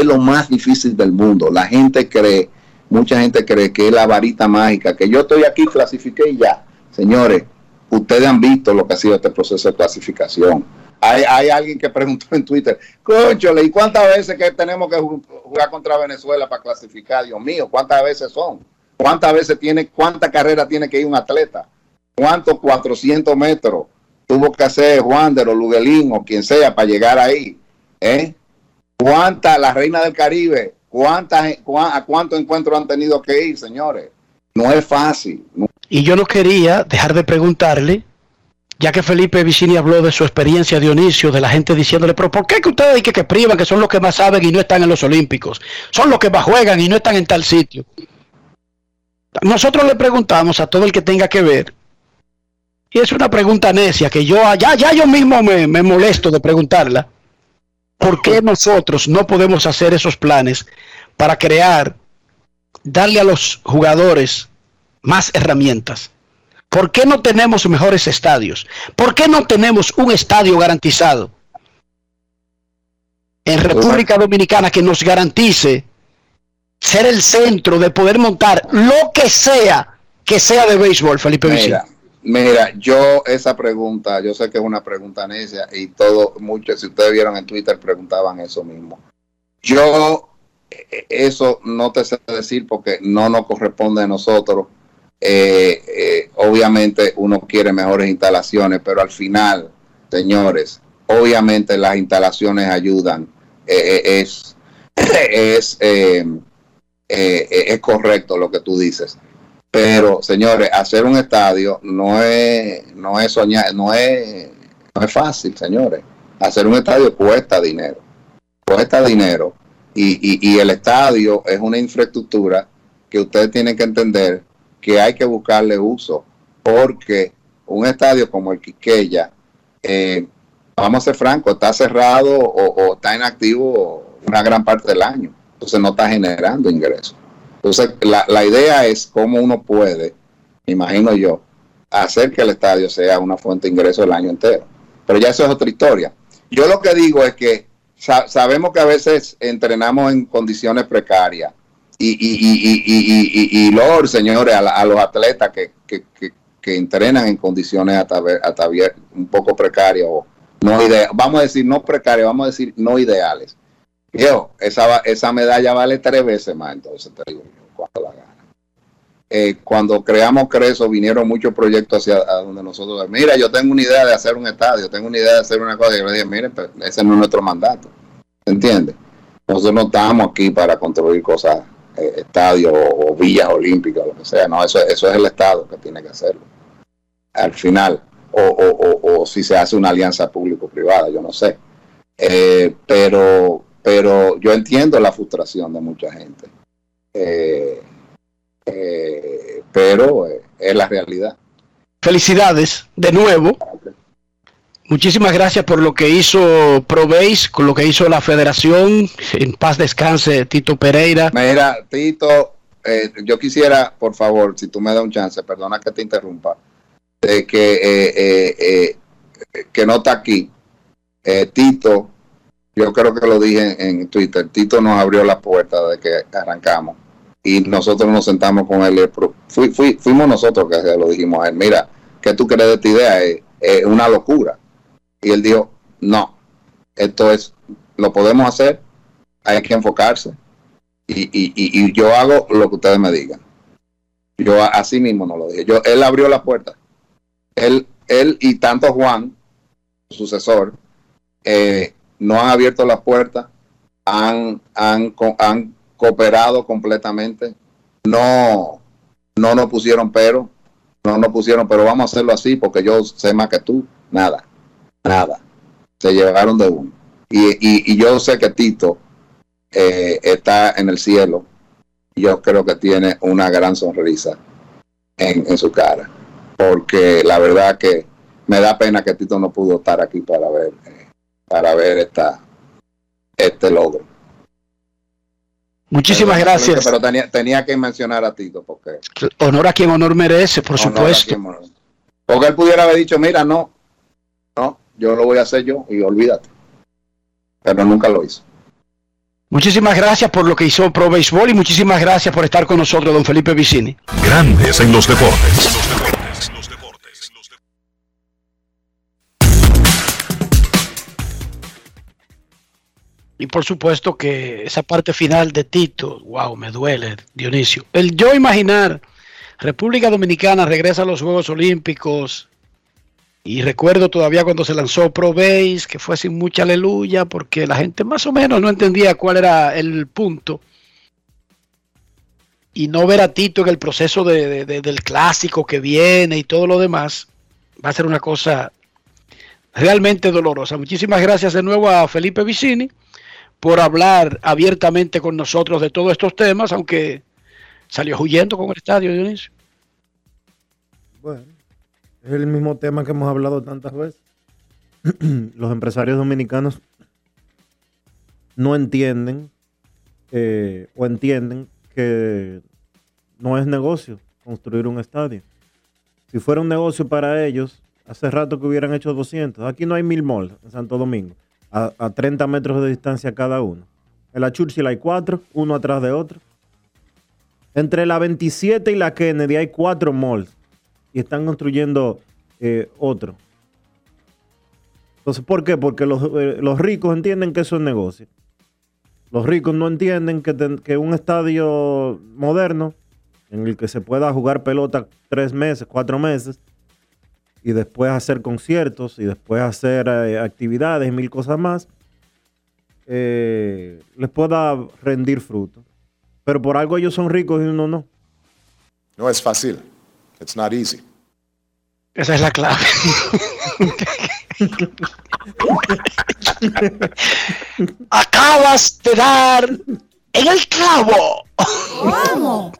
es lo más difícil del mundo. La gente cree, mucha gente cree que es la varita mágica, que yo estoy aquí, clasifiqué y ya. Señores, ustedes han visto lo que ha sido este proceso de clasificación. Hay, hay alguien que preguntó en Twitter, conchole, ¿y cuántas veces que tenemos que ju- jugar contra Venezuela para clasificar? Dios mío, ¿cuántas veces son? ¿Cuántas veces tiene, cuánta carrera tiene que ir un atleta? ¿Cuántos 400 metros tuvo que hacer Wander o Luguelín o quien sea para llegar ahí? ¿Eh? ¿Cuántas, la reina del Caribe, cuántas, cuá- a cuántos encuentros han tenido que ir, señores? No es fácil. Y yo no quería dejar de preguntarle, ya que Felipe Vicini habló de su experiencia Dionisio, de la gente diciéndole, pero ¿por qué que ustedes dicen que privan, que son los que más saben y no están en los Olímpicos? Son los que más juegan y no están en tal sitio. Nosotros le preguntamos a todo el que tenga que ver, y es una pregunta necia que yo, ya, ya yo mismo me molesto de preguntarla, ¿por qué nosotros no podemos hacer esos planes para crear, darle a los jugadores más herramientas? ¿Por qué no tenemos mejores estadios? ¿Por qué no tenemos un estadio garantizado en República Dominicana que nos garantice ser el centro de poder montar lo que sea que sea de béisbol, Felipe Vicini? Mira, yo esa pregunta, yo sé que es una pregunta necia y todo, muchos, si ustedes vieron en Twitter, preguntaban eso mismo. Yo eh, eso no te sé decir porque no nos corresponde a nosotros. Eh, eh, obviamente uno quiere mejores instalaciones, pero al final, señores, obviamente las instalaciones ayudan. Es es, es correcto lo que tú dices. Pero, señores, hacer un estadio no es, no es soñar, no es, no es fácil, señores. Hacer un estadio cuesta dinero. Cuesta dinero. Y, y, el estadio es una infraestructura que ustedes tienen que entender que hay que buscarle uso. Porque un estadio como el Quiqueya, eh, vamos a ser francos, está cerrado o, o está inactivo una gran parte del año. Entonces no está generando ingresos. Entonces, la, la idea es cómo uno puede, imagino yo, hacer que el estadio sea una fuente de ingreso el año entero. Pero ya eso es otra historia. Yo lo que digo es que sa- sabemos que a veces entrenamos en condiciones precarias y, y, y, y, y, y, Lord, señores, a, la- a los atletas que, que, que, que entrenan en condiciones hasta, hasta un poco precarias o no ideales, vamos a decir no precarias, vamos a decir no ideales. Yo, esa, esa medalla vale tres veces más, entonces te digo cuando la gana. Eh, cuando creamos Creso, vinieron muchos proyectos hacia donde nosotros, mira, yo tengo una idea de hacer un estadio, tengo una idea de hacer una cosa, y yo le dije, miren, pero ese no es nuestro mandato, ¿entiendes? Nosotros no estamos aquí para construir cosas, eh, estadios o, o villas olímpicas, lo que sea, no, eso, eso es el Estado que tiene que hacerlo. Al final, o, o, o, o si se hace una alianza público-privada, yo no sé. Eh, pero, pero yo entiendo la frustración de mucha gente. Eh, eh, pero eh, es la realidad. Felicidades de nuevo. Muchísimas gracias por lo que hizo Probéis, con lo que hizo la federación. En paz descanse Tito Pereira. Mira, Tito, eh, yo quisiera, por favor, si tú me das un chance, perdona que te interrumpa, de que, eh, eh, eh, que no está aquí. Tito, yo creo que lo dije en, Twitter, Tito nos abrió la puerta de que arrancamos y nosotros nos sentamos con él. pro- fui- fui- fuimos nosotros que lo dijimos a él, mira, ¿qué tú crees de esta idea? Es, es una locura. Y él dijo, no, esto es, lo podemos hacer, hay que enfocarse. Y, y, y, y yo hago lo que ustedes me digan. Yo así mismo no lo dije. Yo, él abrió la puerta. Él, él y tanto Juan, su sucesor, eh, no han abierto la puerta, han, han, han cooperado completamente, no, no nos pusieron pero, no nos pusieron, pero vamos a hacerlo así porque yo sé más que tú, nada, nada, se llevaron de uno. Y, y, y yo sé que Tito eh, está en el cielo, yo creo que tiene una gran sonrisa en, en su cara, porque la verdad que me da pena que Tito no pudo estar aquí para ver, eh, para ver esta, este logro. Muchísimas Pero- gracias. Pero tenía, tenía que mencionar a Tito porque Honor a quien honor merece, por supuesto. honor. Porque él pudiera haber dicho, mira, no, no, yo lo voy a hacer yo y olvídate. Pero nunca lo hizo. Muchísimas gracias por lo que hizo Pro Béisbol y muchísimas gracias por estar con nosotros, don Felipe Vicini. Grandes en los deportes. Y por supuesto que esa parte final de Tito, wow, me duele, Dionisio. El yo imaginar, República Dominicana regresa a los Juegos Olímpicos y recuerdo todavía cuando se lanzó Pro Base, que fue sin mucha aleluya, porque la gente más o menos no entendía cuál era el punto. Y no ver a Tito en el proceso de- de- de- del clásico que viene y todo lo demás, va a ser una cosa realmente dolorosa. Muchísimas gracias de nuevo a Felipe Vicini por hablar abiertamente con nosotros de todos estos temas, aunque salió huyendo con el estadio, Dionisio. Bueno, es el mismo tema que hemos hablado tantas veces. Los empresarios dominicanos no entienden eh, o entienden que no es negocio construir un estadio. Si fuera un negocio para ellos, hace rato que hubieran hecho 200. Aquí no hay mil malls en Santo Domingo, a, a 30 metros de distancia cada uno. En la Churchill hay cuatro, uno atrás de otro. Entre la 27 y la Kennedy hay cuatro malls y están construyendo eh, otro. Entonces, ¿por qué? Porque los, eh, los ricos entienden que eso es negocio. Los ricos no entienden que, que un estadio moderno en el que se pueda jugar pelota tres meses, cuatro meses, y después hacer conciertos y después hacer eh, actividades y mil cosas más, eh, les pueda rendir fruto. Pero por algo ellos son ricos y uno no. No es fácil. It's not easy. Esa es la clave. Acabas de dar en el clavo. Vamos.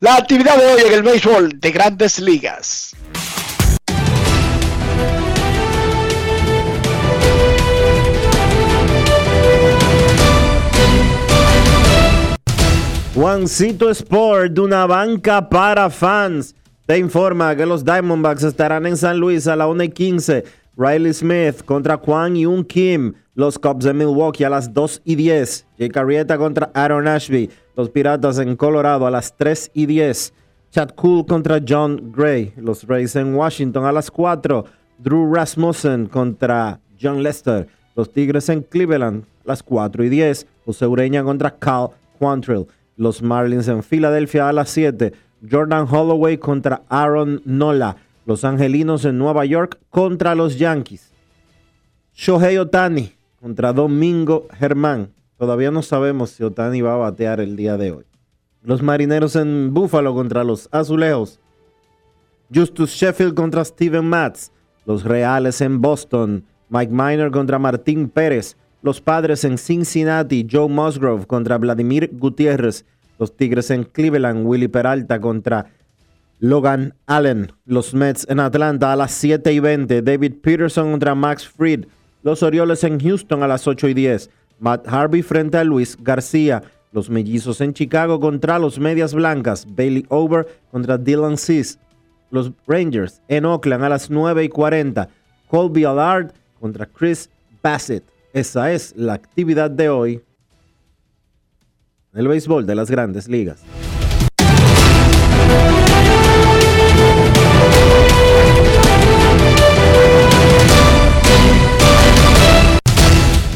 La actividad de hoy en el béisbol de grandes ligas. Juancito Sport, de una banca para fans. te informa que los Diamondbacks estarán en San Luis a la 1 y 15. Riley Smith contra Kwan Yoon Kim. Los Cubs de Milwaukee a las 2 y 10. Jake Arrieta contra Aaron Ashby. Los Piratas en Colorado a las 3 y 10. Chad Cool contra John Gray. Los Rays en Washington a las 4. Drew Rasmussen contra John Lester. Los Tigres en Cleveland a las 4 y 10. José Ureña contra Cal Quantrill. Los Marlins en Filadelfia a las 7. Jordan Holloway contra Aaron Nola. Los Angelinos en Nueva York contra los Yankees. Shohei Otani contra Domingo Germán. Todavía no sabemos si Otani va a batear el día de hoy. Los Marineros en Buffalo contra los Azulejos. Justus Sheffield contra Steven Matz. Los Reales en Boston. Mike Miner contra Martín Pérez. Los Padres en Cincinnati. Joe Musgrove contra Vladimir Gutiérrez. Los Tigres en Cleveland. Willy Peralta contra Logan Allen. Los Mets en Atlanta a las 7 y 20. David Peterson contra Max Fried. Los Orioles en Houston a las 8 y 10. Matt Harvey frente a Luis García. Los Mellizos en Chicago contra los Medias Blancas. Bailey Over contra Dylan Cease. Los Rangers en Oakland a las 9 y 40. Colby Allard contra Chris Bassett. Esa es la actividad de hoy el béisbol de las grandes ligas.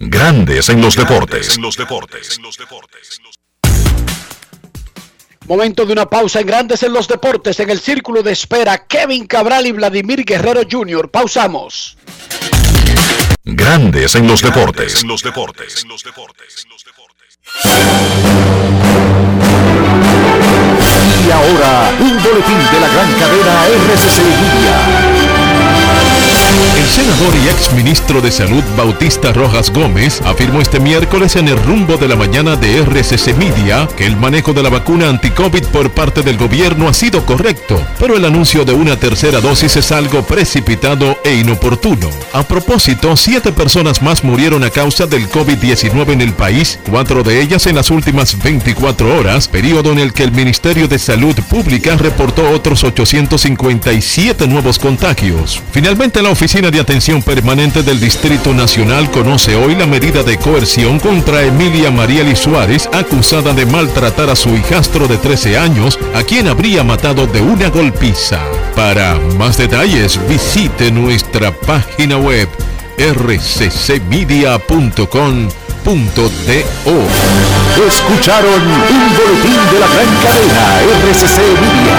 Grandes en los deportes. Momento de una pausa en Grandes en los Deportes. En el círculo de espera, Kevin Cabral y Vladimir Guerrero Jr. Pausamos. Grandes en los deportes. Y ahora, un boletín de la gran cadena RCC Media. Senador y ex ministro de Salud Bautista Rojas Gómez afirmó este miércoles en el rumbo de la mañana de RCC Media que el manejo de la vacuna anti-COVID por parte del gobierno ha sido correcto, pero el anuncio de una tercera dosis es algo precipitado e inoportuno. A propósito, siete personas más murieron a causa del COVID-19 en el país, cuatro de ellas en las últimas 24 horas, periodo en el que el Ministerio de Salud Pública reportó otros 857 nuevos contagios. Finalmente, la Oficina de Atención Permanente del Distrito Nacional conoce hoy la medida de coerción contra Emilia Marieli Suárez, acusada de maltratar a su hijastro de 13 años, a quien habría matado de una golpiza. Para más detalles, visite nuestra página web rccmedia.com.do. Escucharon un boletín de la gran cadena RCC Media.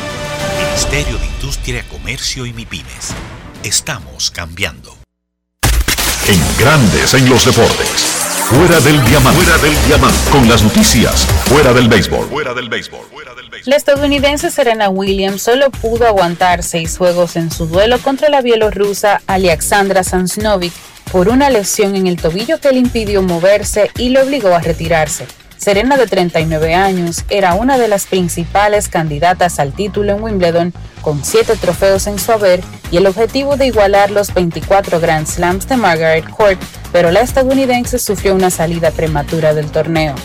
Ministerio de Industria, Comercio y MIPIMES. Estamos cambiando. en Grandes en los Deportes. Fuera del diamante. Fuera del diamante. Con las noticias. Fuera del béisbol. Fuera del béisbol. La estadounidense Serena Williams solo pudo aguantar seis juegos en su duelo contra la bielorrusa Alexandra Sansnovic por una lesión en el tobillo que le impidió moverse y le obligó a retirarse. Serena, de 39 años, era una de las principales candidatas al título en Wimbledon, con siete trofeos en su haber y el objetivo de igualar los 24 Grand Slams de Margaret Court, pero la estadounidense sufrió una salida prematura del torneo.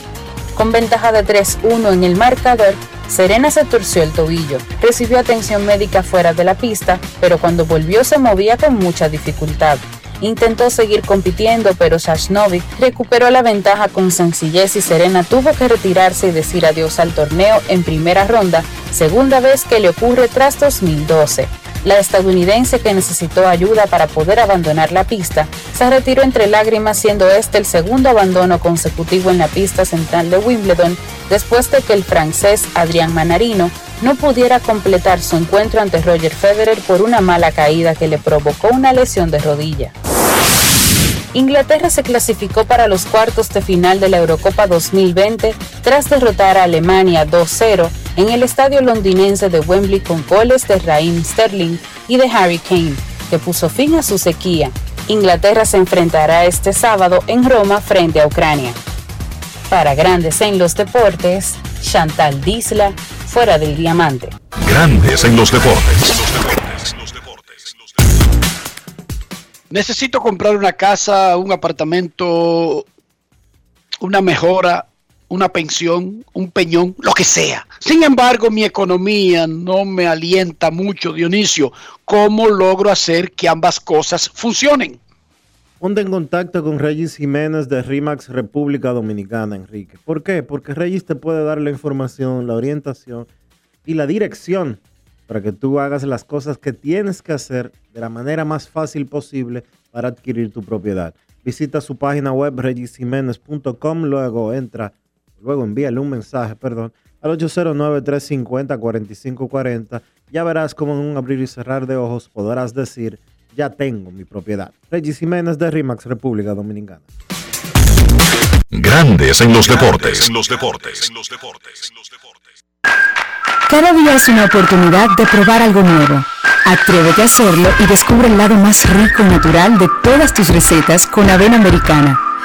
Con ventaja de 3-1 en el marcador, Serena se torció el tobillo, recibió atención médica fuera de la pista, pero cuando volvió se movía con mucha dificultad. Intentó seguir compitiendo, pero Sashnovic recuperó la ventaja con sencillez y Serena tuvo que retirarse y decir adiós al torneo en primera ronda, segunda vez que le ocurre tras 2012. La estadounidense que necesitó ayuda para poder abandonar la pista se retiró entre lágrimas siendo este el segundo abandono consecutivo en la pista central de Wimbledon después de que el francés Adrián Manarino no pudiera completar su encuentro ante Roger Federer por una mala caída que le provocó una lesión de rodilla. Inglaterra se clasificó para los cuartos de final de la Eurocopa 2020 tras derrotar a Alemania 2-0 en el estadio londinense de Wembley con goles de Raheem Sterling y de Harry Kane, que puso fin a su sequía. Inglaterra se enfrentará este sábado en Roma frente a Ucrania. Para Grandes en los Deportes, Chantal Disla, fuera del diamante. Grandes en los deportes. Necesito comprar una casa, un apartamento, una mejora, una pensión, un peñón, lo que sea. Sin embargo, mi economía no me alienta mucho, Dionisio. ¿Cómo logro hacer que ambas cosas funcionen? Ponte en contacto con Regis Jiménez de RIMAX República Dominicana, Enrique. ¿Por qué? Porque Regis te puede dar la información, la orientación y la dirección para que tú hagas las cosas que tienes que hacer de la manera más fácil posible para adquirir tu propiedad. Visita su página web regisjiménez.com, luego entra, luego envíale un mensaje, perdón, al 809-350-4540. Ya verás cómo en un abrir y cerrar de ojos podrás decir, ya tengo mi propiedad. Regis Jiménez de RIMAX, República Dominicana. Grandes en los deportes. En los deportes. Cada día es una oportunidad de probar algo nuevo. Atrévete a hacerlo y descubre el lado más rico y natural de todas tus recetas con avena americana.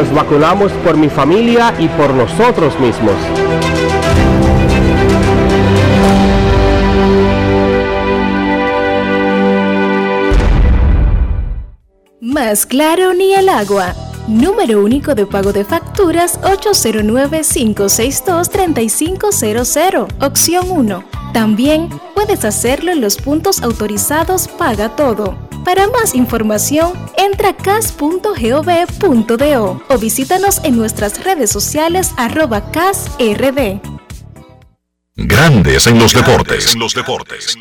Nos vacunamos por mi familia y por nosotros mismos. Más claro ni el agua. Número único de pago de facturas 809-562-3500. Opción 1. También puedes hacerlo en los puntos autorizados Paga Todo. Para más información, entra a cas.gov.do o visítanos en nuestras redes sociales arroba casrd. Grandes en los deportes. los deportes.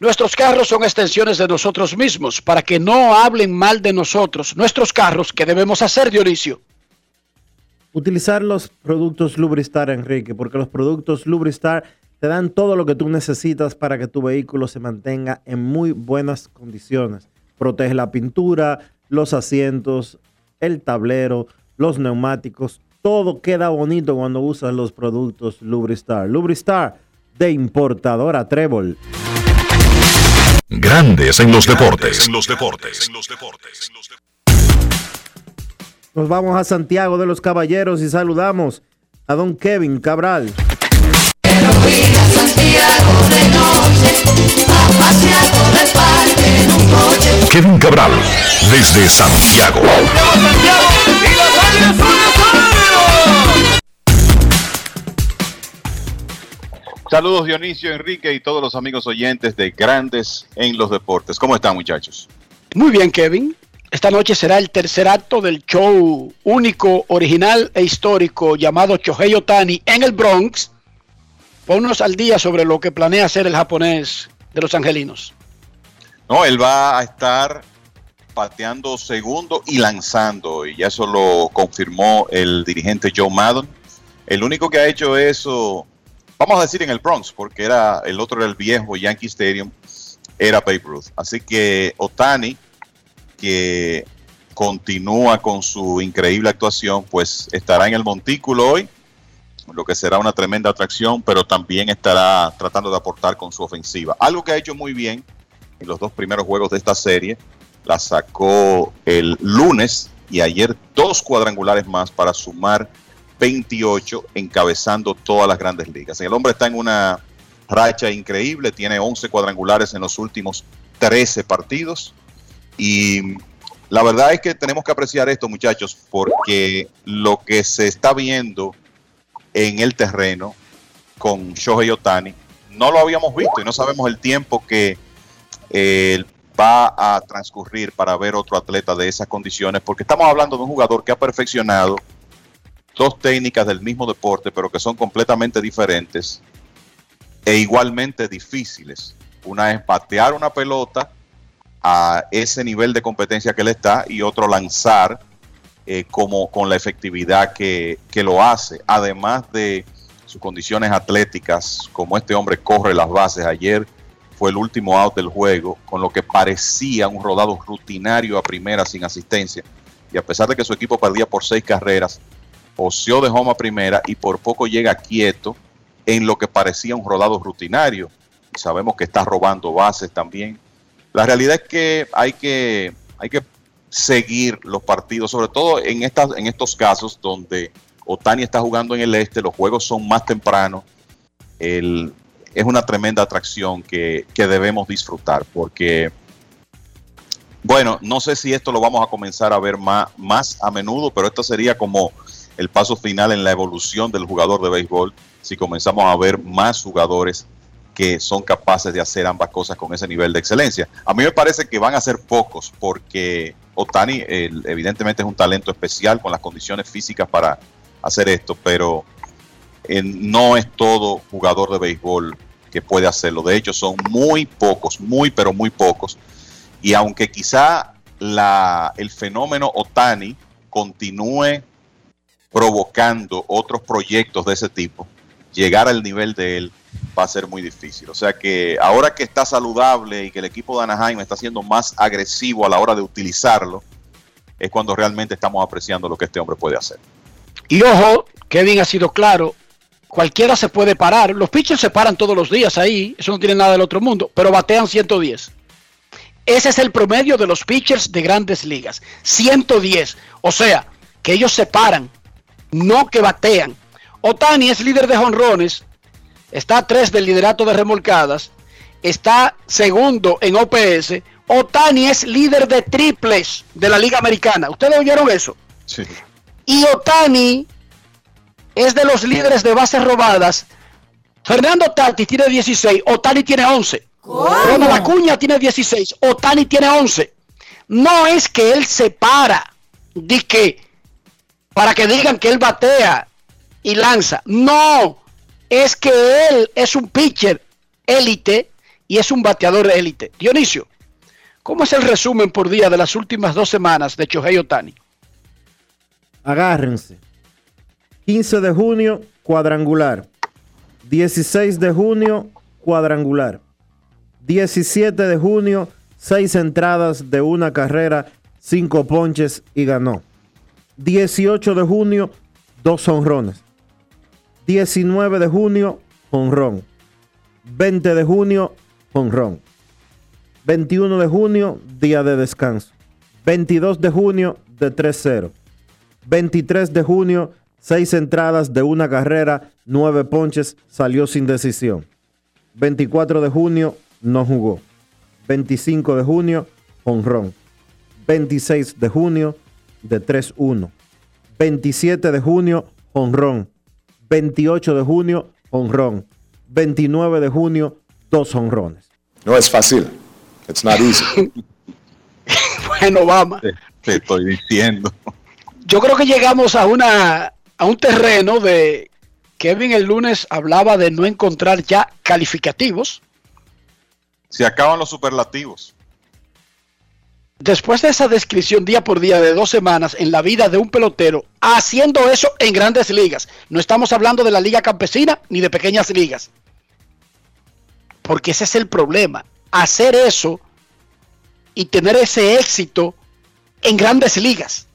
Nuestros carros son extensiones de nosotros mismos, para que no hablen mal de nosotros. Nuestros carros, ¿qué debemos hacer, Dionisio? Utilizar los productos Lubristar, Enrique, porque los productos Lubristar te dan todo lo que tú necesitas para que tu vehículo se mantenga en muy buenas condiciones. Protege la pintura, los asientos, el tablero, los neumáticos, todo queda bonito cuando usas los productos Lubristar. Lubristar de importadora Trébol. Grandes en los deportes. En los deportes. Nos vamos a Santiago de los Caballeros y saludamos a don Kevin Cabral. Kevin Cabral, desde Santiago. Saludos Dionisio, Enrique y todos los amigos oyentes de Grandes en los Deportes. ¿Cómo están muchachos? Muy bien, Kevin. Esta noche será el tercer acto del show único, original e histórico llamado Chohei Otani en el Bronx. Ponnos al día sobre lo que planea hacer el japonés de los angelinos. No, él va a estar pateando segundo y lanzando, y ya eso lo confirmó el dirigente Joe Maddon. El único que ha hecho eso, vamos a decir en el Bronx, porque era el otro era el viejo Yankee Stadium, era Babe Ruth. Así que Otani, que continúa con su increíble actuación, pues estará en el montículo hoy, lo que será una tremenda atracción, pero también estará tratando de aportar con su ofensiva. Algo que ha hecho muy bien en los dos primeros juegos de esta serie, la sacó el lunes y ayer dos cuadrangulares más para sumar 28 encabezando todas las grandes ligas. El hombre está en una racha increíble, tiene 11 cuadrangulares en los últimos 13 partidos y la verdad es que tenemos que apreciar esto muchachos porque lo que se está viendo en el terreno con Shohei Otani no lo habíamos visto y no sabemos el tiempo que eh, va a transcurrir para ver otro atleta de esas condiciones, porque estamos hablando de un jugador que ha perfeccionado dos técnicas del mismo deporte, pero que son completamente diferentes e igualmente difíciles. Una es patear una pelota a ese nivel de competencia que él está y otro lanzar eh, como con la efectividad que, que lo hace, además de sus condiciones atléticas, como este hombre corre las bases ayer fue el último out del juego, con lo que parecía un rodado rutinario a primera sin asistencia. Y a pesar de que su equipo perdía por seis carreras, oció de home a primera y por poco llega quieto en lo que parecía un rodado rutinario. Sabemos que está robando bases también. La realidad es que hay que, hay que seguir los partidos, sobre todo en, estas, en estos casos donde Otani está jugando en el este, los juegos son más tempranos. Es una tremenda atracción que, que, debemos disfrutar porque, bueno, no sé si esto lo vamos a comenzar a ver más, más a menudo, pero esto sería como el paso final en la evolución del jugador de béisbol si comenzamos a ver más jugadores que son capaces de hacer ambas cosas con ese nivel de excelencia. A mí me parece que van a ser pocos porque Otani evidentemente es un talento especial con las condiciones físicas para hacer esto, pero eh, no es todo jugador de béisbol que puede hacerlo. De hecho, son muy pocos, muy, pero muy pocos. Y aunque quizá el fenómeno Otani continúe provocando otros proyectos de ese tipo, llegar al nivel de él va a ser muy difícil. O sea que ahora que está saludable y que el equipo de Anaheim está siendo más agresivo a la hora de utilizarlo, es cuando realmente estamos apreciando lo que este hombre puede hacer. Y ojo, Kevin ha sido claro, cualquiera se puede parar. Los pitchers se paran todos los días ahí, eso no tiene nada del otro mundo, pero batean 110. Ese es el promedio de los pitchers de grandes ligas, 110. O sea, que ellos se paran, no que batean. Otani es líder de jonrones, está a 3 del liderato de remolcadas, está segundo en OPS. Otani es líder de triples de la Liga Americana. ¿Ustedes oyeron eso? Sí. Y Otani es de los líderes de bases robadas. Fernando Tati tiene 16, Otani tiene 11. Ronald Acuña tiene 16, Otani tiene 11. No es que él se para, di que para que digan que él batea y lanza. No, es que él es un pitcher élite y es un bateador élite. Dionisio, ¿cómo es el resumen por día de las últimas dos semanas de Chohei Otani? Agárrense. 15 de junio, cuadrangular. 16 de junio, cuadrangular. 17 de junio, 6 entradas de una carrera, 5 ponches y ganó. 18 de junio, 2 honrones. 19 de junio, honrón. 20 de junio, honrón. 21 de junio, día de descanso. 22 de junio, de 3-0. 23 de junio, 6 entradas de una carrera, 9 ponches, salió sin decisión. 24 de junio, no jugó. 25 de junio, honrón. 26 de junio, de 3-1. 27 de junio, honrón. 28 de junio, honrón. 29 de junio, dos honrones. No es fácil. It's not easy. bueno, vamos. Te, te estoy diciendo. Yo creo que llegamos a una a un terreno de Kevin el lunes hablaba de no encontrar ya calificativos. Se acaban los superlativos. Después de esa descripción día por día de dos semanas en la vida de un pelotero, haciendo eso en grandes ligas. No estamos hablando de la liga campesina ni de pequeñas ligas. Porque ese es el problema. Hacer eso y tener ese éxito en grandes ligas.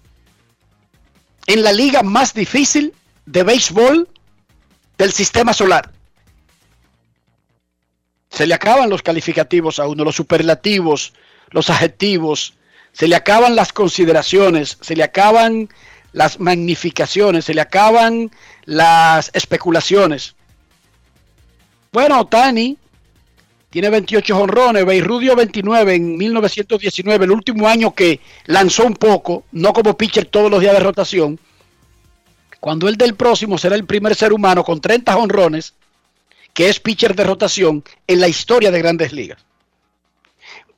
En la liga más difícil de béisbol del sistema solar. Se le acaban los calificativos a uno, los superlativos, los adjetivos, se le acaban las consideraciones, se le acaban las magnificaciones, se le acaban las especulaciones. Bueno, Tani tiene 28 honrones, Beirrudio 29 en 1919, el último año que lanzó un poco, no como pitcher todos los días de rotación. Cuando el del próximo será el primer ser humano con 30 honrones, que es pitcher de rotación en la historia de grandes ligas.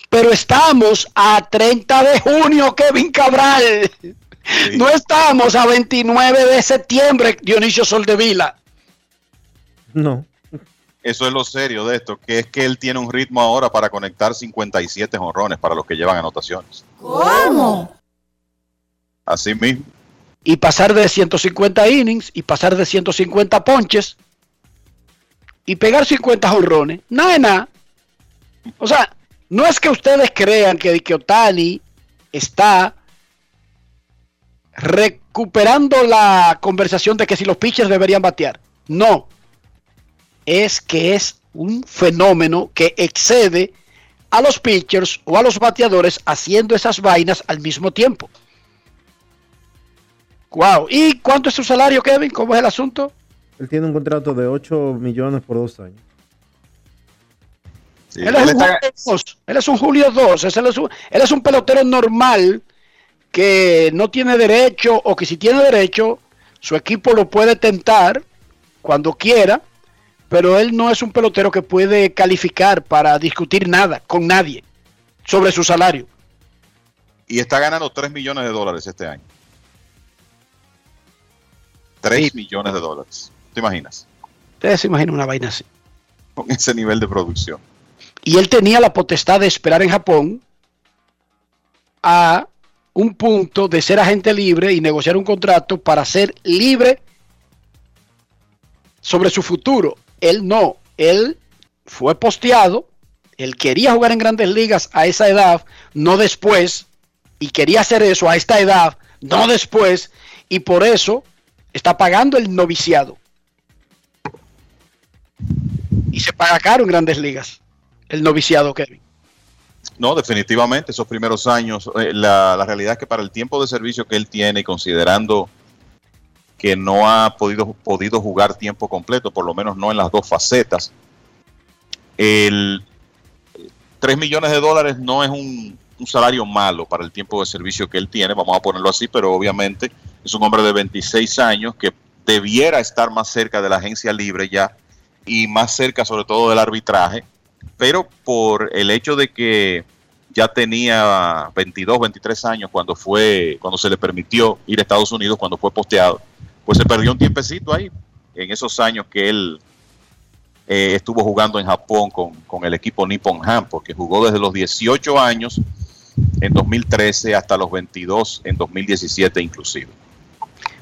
Pero estamos a 30 de junio, Kevin Cabral. Sí. No estamos a 29 de septiembre, Dionisio Soldevila. No. Eso es lo serio de esto, que es que él tiene un ritmo ahora para conectar 57 honrones para los que llevan anotaciones. ¿Cómo? Así mismo. Y pasar de 150 innings y pasar de 150 ponches y pegar 50 honrones. Nada de nada. O sea, no es que ustedes crean que, Otani está recuperando la conversación de que si los pitchers deberían batear. No. Es que es un fenómeno que excede a los pitchers o a los bateadores haciendo esas vainas al mismo tiempo. Wow. ¿Y cuánto es su salario, Kevin? ¿Cómo es el asunto? Él tiene un contrato de 8 millones por dos años. Sí, él, es él, está... él, es un Julio 2. Él es un, él es un pelotero normal que no tiene derecho o que si tiene derecho, su equipo lo puede tentar cuando quiera, pero él no es un pelotero que puede calificar para discutir nada con nadie sobre su salario. Y está ganando 3 millones de dólares este año. 3 sí. millones de dólares. ¿Te imaginas? Ustedes se imaginan una vaina así. Con ese nivel de producción. Y él tenía la potestad de esperar en Japón a un punto de ser agente libre y negociar un contrato para ser libre sobre su futuro. Él no, él fue posteado, él quería jugar en grandes ligas a esa edad, no después, y quería hacer eso a esta edad, no después, y por eso está pagando el noviciado. Y se paga caro en grandes ligas, el noviciado, Kevin. No, definitivamente, esos primeros años, eh, la, la, realidad es que para el tiempo de servicio que él tiene, considerando que no ha podido, podido jugar tiempo completo, por lo menos no en las dos facetas, el 3 millones de dólares no es un, un, salario malo para el tiempo de servicio que él tiene, vamos a ponerlo así, pero obviamente es un hombre de 26 años que debiera estar más cerca de la agencia libre ya y más cerca sobre todo del arbitraje, pero por el hecho de que ya tenía 22, 23 años cuando fue, cuando se le permitió ir a Estados Unidos, cuando fue posteado, pues se perdió un tiempecito ahí, en esos años que él eh, estuvo jugando en Japón con, con el equipo Nippon Ham, porque jugó desde los 18 años en 2013 hasta los 22 en 2017 inclusive.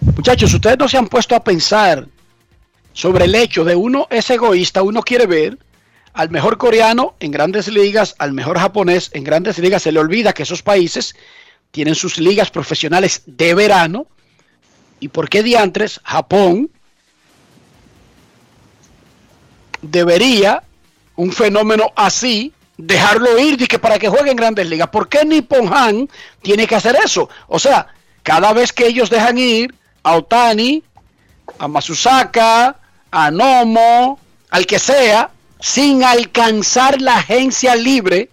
Muchachos, ustedes no se han puesto a pensar sobre el hecho de uno es egoísta, uno quiere ver al mejor coreano en grandes ligas, al mejor japonés en grandes ligas, se le olvida que esos países tienen sus ligas profesionales de verano. ¿Y por qué diantres Japón debería un fenómeno así dejarlo ir y que para que juegue en grandes ligas? ¿Por qué Nippon Han tiene que hacer eso? O sea, cada vez que ellos dejan ir a Otani, a Masusaka, a Nomo, al que sea, sin alcanzar la agencia libre,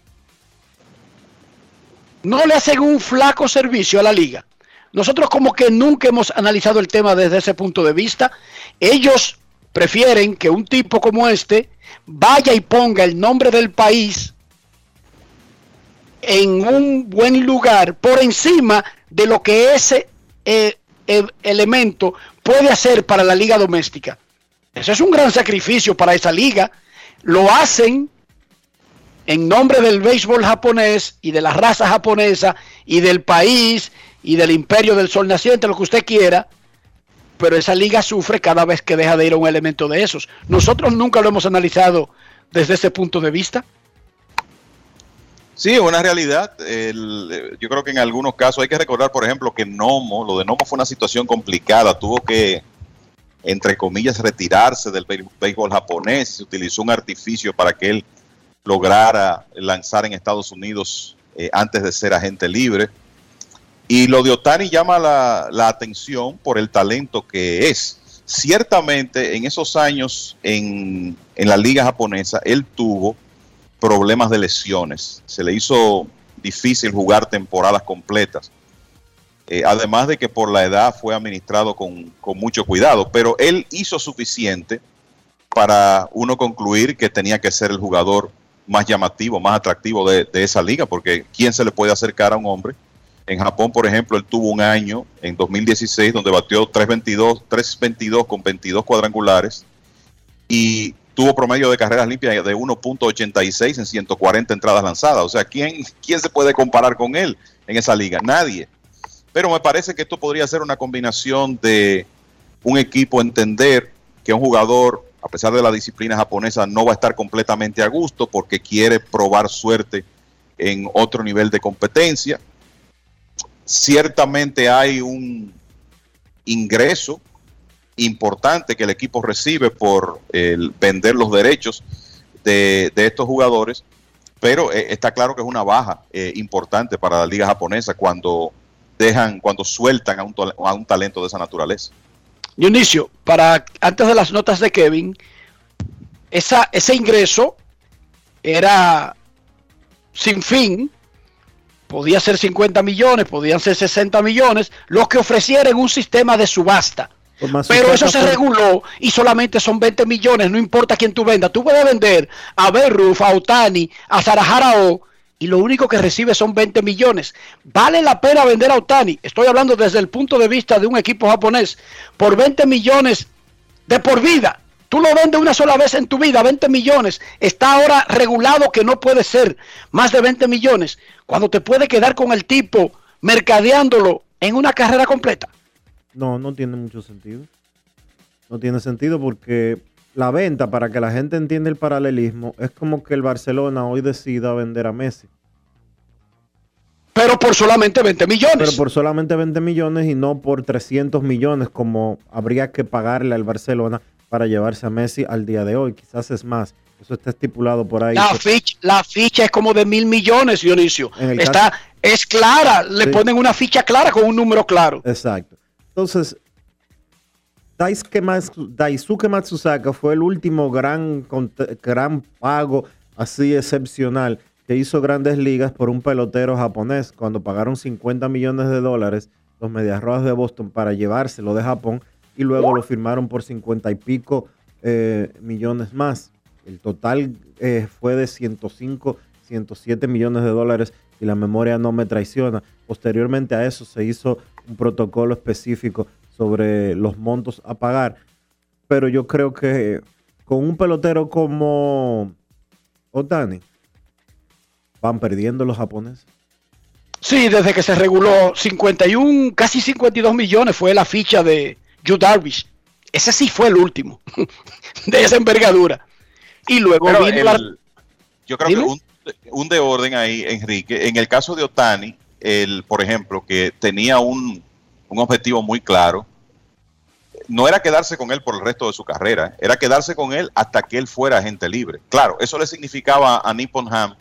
no le hacen un flaco servicio a la liga. Nosotros como que nunca hemos analizado el tema desde ese punto de vista. Ellos prefieren que un tipo como este vaya y ponga el nombre del país en un buen lugar por encima de lo que ese eh, eh, elemento puede hacer para la liga doméstica. Eso es un gran sacrificio para esa liga. Lo hacen en nombre del béisbol japonés y de la raza japonesa y del país y del imperio del sol naciente, lo que usted quiera, pero esa liga sufre cada vez que deja de ir a un elemento de esos. Nosotros nunca lo hemos analizado desde ese punto de vista. Sí, es una realidad. El- yo creo que en algunos casos hay que recordar, por ejemplo, que Nomo, lo de Nomo fue una situación complicada. Tuvo que, entre comillas, retirarse del béis- béisbol japonés. Se utilizó un artificio para que él lograra lanzar en Estados Unidos eh, antes de ser agente libre. Y lo de Otani llama la, la atención por el talento que es. Ciertamente, en esos años en, en la liga japonesa, él tuvo problemas de lesiones. Se le hizo difícil jugar temporadas completas. Eh, además de que por la edad fue administrado con, mucho cuidado, pero él hizo suficiente para uno concluir que tenía que ser el jugador más llamativo, más atractivo de, de esa liga, porque ¿quién se le puede acercar a un hombre? En Japón, por ejemplo, él tuvo un año en 2016 donde batió 322, 322 con 22 cuadrangulares y tuvo promedio de carreras limpias de 1.86 en 140 entradas lanzadas. O sea, ¿quién, ¿quién se puede comparar con él en esa liga? Nadie. Pero me parece que esto podría ser una combinación de un equipo entender que un jugador, a pesar de la disciplina japonesa, no va a estar completamente a gusto porque quiere probar suerte en otro nivel de competencia. Ciertamente hay un ingreso importante que el equipo recibe por vender los derechos de, de estos jugadores, pero eh, está claro que es una baja eh, importante para la liga japonesa cuando dejan, cuando sueltan a un, a un talento de esa naturaleza. Dionisio, para antes de las notas de Kevin, esa, ese ingreso era sin fin, podía ser 50 millones, podían ser 60 millones, los que ofrecieran un sistema de subasta. Pero eso se reguló y solamente son 20 millones, no importa quién tú vendas. Tú puedes vender a Berruf, a Otani, a Sarajarao y lo único que recibe son 20 millones. ¿Vale la pena vender a Otani? Estoy hablando desde el punto de vista de un equipo japonés por 20 millones de por vida. Tú lo vendes una sola vez en tu vida, 20 millones. Está ahora regulado que no puede ser más de 20 millones cuando te puede quedar con el tipo mercadeándolo en una carrera completa. No, no tiene mucho sentido. No tiene sentido porque la venta, para que la gente entienda el paralelismo, es como que el Barcelona hoy decida vender a Messi. Pero por solamente 20 millones. Pero por solamente 20 millones y no por 300 millones como habría que pagarle al Barcelona para llevarse a Messi al día de hoy. Quizás es más. Eso está estipulado por ahí. La ficha, la ficha es como de mil millones, Dionisio. Está, caso- es clara, le Sí. ponen una ficha clara con un número claro. Exacto. Entonces, Daisuke, Matsu- Daisuke Matsusaka fue el último gran, gran pago así excepcional que hizo grandes ligas por un pelotero japonés cuando pagaron 50 millones de dólares los Medias Rojas de Boston para llevárselo de Japón y luego lo firmaron por 50 y pico eh, millones más. El total eh, fue de 105, 107 millones de dólares y la memoria no me traiciona. Posteriormente a eso se hizo un protocolo específico sobre los montos a pagar. Pero yo creo que con un pelotero como Otani, van perdiendo los japoneses. Sí, desde que se reguló 51, casi 52 millones fue la ficha de Yu Darvish. Ese sí fue el último de esa envergadura. Y luego Pero vino el- la- yo creo Dime. que un, un de orden ahí, Enrique. En el caso de Otani, el, por ejemplo, que tenía un, un objetivo muy claro, no era quedarse con él por el resto de su carrera, era quedarse con él hasta que él fuera agente libre. Claro, eso le significaba a Nippon Ham,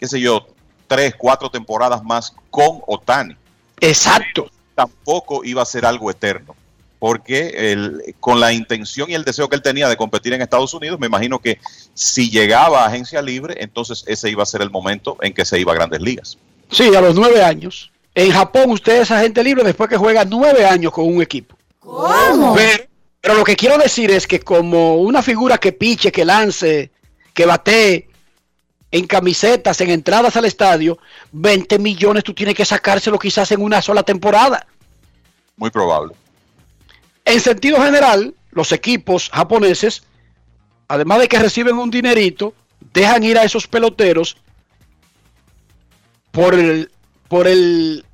qué sé yo, tres, cuatro temporadas más con Otani. Exacto. Tampoco iba a ser algo eterno, porque con la intención y el deseo que él tenía de competir en Estados Unidos, me imagino que si llegaba a agencia libre, entonces ese iba a ser el momento en que se iba a grandes ligas. Sí, a los nueve años. En Japón usted es agente libre después que juega nueve años con un equipo. Pero, pero lo que quiero decir es que como una figura que piche, que lance, que batee en camisetas, en entradas al estadio, 20 millones tú tienes que sacárselo quizás en una sola temporada. Muy probable. En sentido general, los equipos japoneses, además de que reciben un dinerito, dejan ir a esos peloteros por el, por el,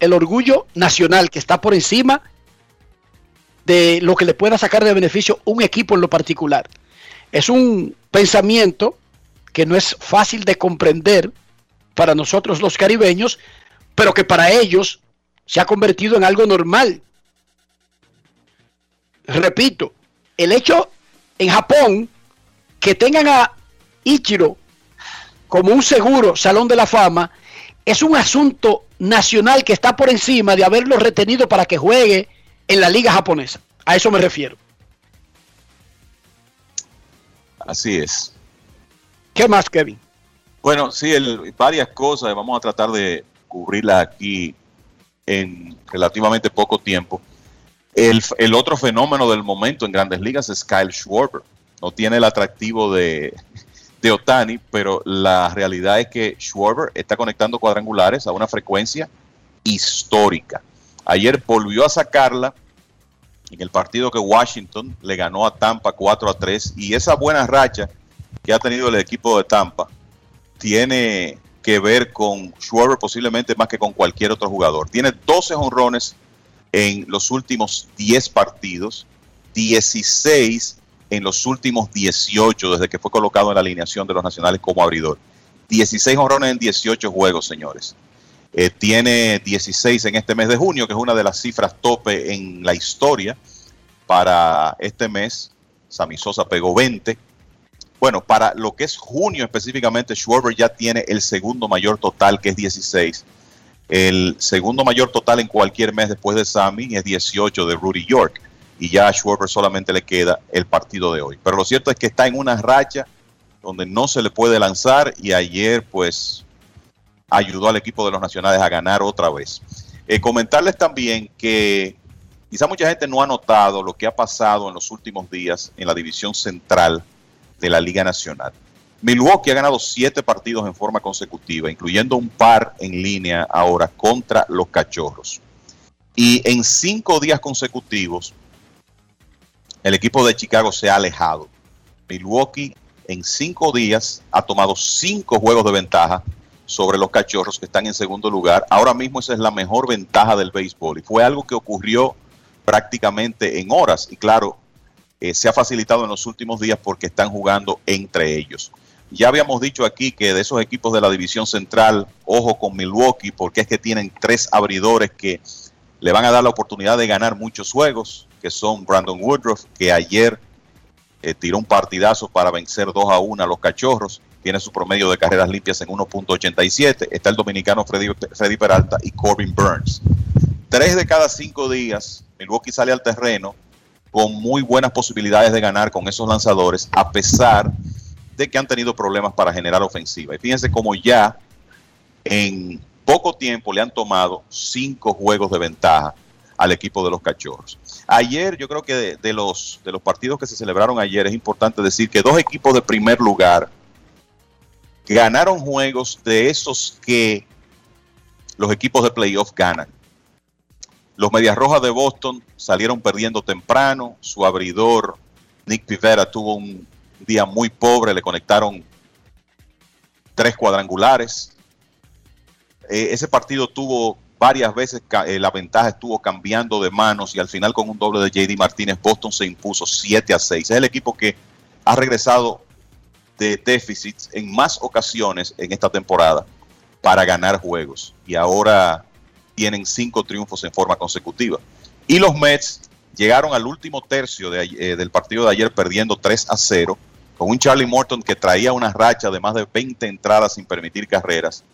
orgullo nacional que está por encima de lo que le pueda sacar de beneficio un equipo en lo particular. Es un pensamiento que no es fácil de comprender para nosotros los caribeños, pero que para ellos se ha convertido en algo normal. Repito, el hecho en Japón que tengan a Ichiro como un seguro salón de la fama es un asunto nacional que está por encima de haberlo retenido para que juegue en la liga japonesa. A eso me refiero. Así es. ¿Qué más, Kevin? Bueno, sí, el- varias cosas. Vamos a tratar de cubrirlas aquí en relativamente poco tiempo. El, el otro fenómeno del momento en grandes ligas es Kyle Schwarber. No tiene el atractivo de, de Otani, pero la realidad es que Schwarber está conectando cuadrangulares a una frecuencia histórica. Ayer volvió a sacarla en el partido que Washington le ganó a Tampa 4 a 3 y esa buena racha que ha tenido el equipo de Tampa tiene que ver con Schwarber posiblemente más que con cualquier otro jugador. Tiene 12 honrones en los últimos 10 partidos, 16 en los últimos 18 desde que fue colocado en la alineación de los nacionales como abridor. 16 honrones en 18 juegos, señores. Eh, tiene 16 en este mes de junio, que es una de las cifras tope en la historia. Para este mes, Sammy Sosa pegó 20. Bueno, para lo que es junio específicamente, Schwarber ya tiene el segundo mayor total, que es 16. El segundo mayor total en cualquier mes después de Sammy es 18 de Rudy York. Y ya a Schwarber solamente le queda el partido de hoy. Pero lo cierto es que está en una racha donde no se le puede lanzar y ayer pues ayudó al equipo de los nacionales a ganar otra vez. Eh, comentarles también que quizá mucha gente no ha notado lo que ha pasado en los últimos días en la división central de la Liga Nacional. Milwaukee ha ganado siete partidos en forma consecutiva, incluyendo un par en línea ahora contra los Cachorros. Y en cinco días consecutivos, el equipo de Chicago se ha alejado. Milwaukee en cinco días ha tomado cinco juegos de ventaja sobre los Cachorros que están en segundo lugar. Ahora mismo esa es la mejor ventaja del béisbol y fue algo que ocurrió prácticamente en horas. Y claro, eh, se ha facilitado en los últimos días porque están jugando entre ellos. Ya habíamos dicho aquí que de esos equipos de la división central, ojo con Milwaukee, porque es que tienen tres abridores que le van a dar la oportunidad de ganar muchos juegos, que son Brandon Woodruff, que ayer eh, tiró un partidazo para vencer 2 a 1 a los cachorros, tiene su promedio de carreras limpias en 1.87, está el dominicano Freddy, Freddy Peralta y Corbin Burns. Tres de cada cinco días, Milwaukee sale al terreno con muy buenas posibilidades de ganar con esos lanzadores, a pesar de que han tenido problemas para generar ofensiva. Y fíjense cómo ya en poco tiempo le han tomado cinco juegos de ventaja al equipo de los cachorros. Ayer, yo creo que de, los, de los partidos que se celebraron ayer, es importante decir que dos equipos de primer lugar ganaron juegos de esos que los equipos de playoff ganan. Los Medias Rojas de Boston salieron perdiendo temprano. Su abridor, Nick Pivera, tuvo un día muy pobre. Le conectaron tres cuadrangulares. Eh, ese partido tuvo varias veces, eh, la ventaja estuvo cambiando de manos y al final con un doble de JD Martínez, Boston se impuso 7 a 6. Es el equipo que ha regresado de déficits en más ocasiones en esta temporada para ganar juegos. Y ahora tienen cinco triunfos en forma consecutiva. Y los Mets llegaron al último tercio eh, del partido de ayer perdiendo 3 a 0 con un Charlie Morton que traía una racha de más de 20 entradas sin permitir carreras.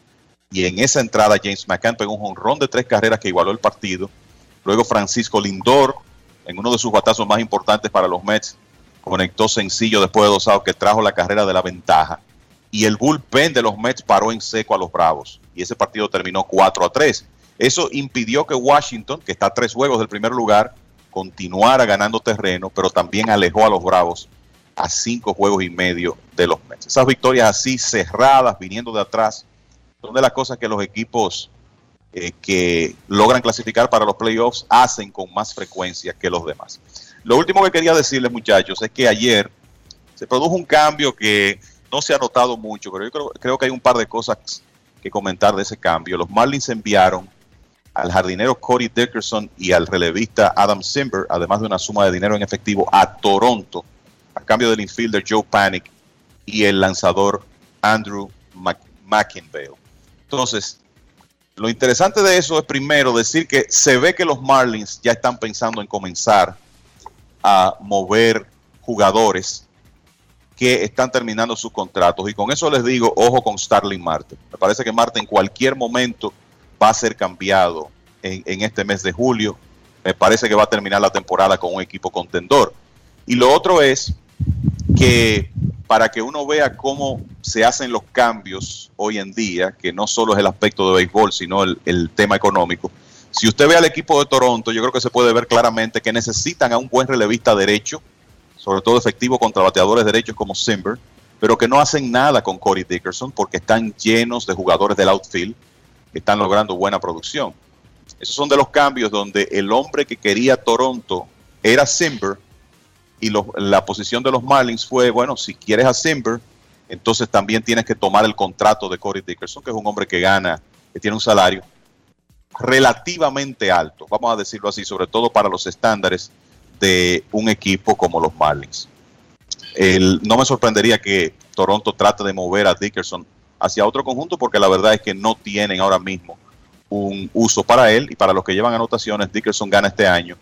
Y en esa entrada James McCann pegó un jonrón de tres carreras que igualó el partido. Luego Francisco Lindor, en uno de sus batazos más importantes para los Mets, conectó sencillo después de dos outs que trajo la carrera de la ventaja. Y el bullpen de los Mets paró en seco a los Bravos. Y ese partido terminó 4 a 3. Eso impidió que Washington, que está a tres juegos del primer lugar, continuara ganando terreno, pero también alejó a los Bravos a cinco juegos y medio de los Mets. Esas victorias así cerradas, viniendo de atrás, son de las cosas que los equipos eh, que logran clasificar para los playoffs hacen con más frecuencia que los demás. Lo último que quería decirles, muchachos, es que ayer se produjo un cambio que no se ha notado mucho, pero yo creo, creo que hay un par de cosas que comentar de ese cambio. Los Marlins enviaron al jardinero Cody Dickerson y al relevista Adam Simber, además de una suma de dinero en efectivo, a Toronto, a cambio del infielder Joe Panic y el lanzador Andrew Mc- McInvale. Entonces, lo interesante de eso es primero decir que se ve que los Marlins ya están pensando en comenzar a mover jugadores que están terminando sus contratos. Y con eso les digo, ojo con Starling Marte. Me parece que Marte en cualquier momento va a ser cambiado en, en este mes de julio. Me parece que va a terminar la temporada con un equipo contendor. Y lo otro es que para que uno vea cómo se hacen los cambios hoy en día, que no solo es el aspecto de béisbol, sino el, tema económico. Si usted ve al equipo de Toronto, yo creo que se puede ver claramente que necesitan a un buen relevista derecho, sobre todo efectivo contra bateadores derechos como Simber, pero que no hacen nada con Corey Dickerson porque están llenos de jugadores del outfield que están logrando buena producción. Esos son de los cambios donde el hombre que quería Toronto era Simber y la posición de los Marlins fue, bueno, si quieres a Simber, entonces también tienes que tomar el contrato de Corey Dickerson, que es un hombre que gana, que tiene un salario relativamente alto, vamos a decirlo así, sobre todo para los estándares de un equipo como los Marlins. No me sorprendería que Toronto trate de mover a Dickerson hacia otro conjunto porque la verdad es que no tienen ahora mismo un uso para él y para los que llevan anotaciones, Dickerson gana este año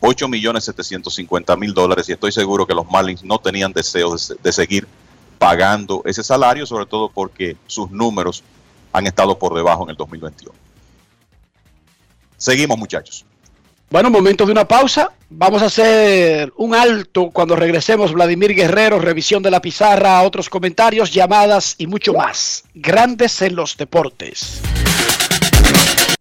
8 millones 750 mil dólares y estoy seguro que los Marlins no tenían deseo de, de seguir pagando ese salario, sobre todo porque sus números han estado por debajo en el 2021. Seguimos muchachos. Bueno, momento de una pausa. Vamos a hacer un alto cuando regresemos. Vladimir Guerrero, revisión de la pizarra, otros comentarios, llamadas y mucho más. Grandes en los deportes.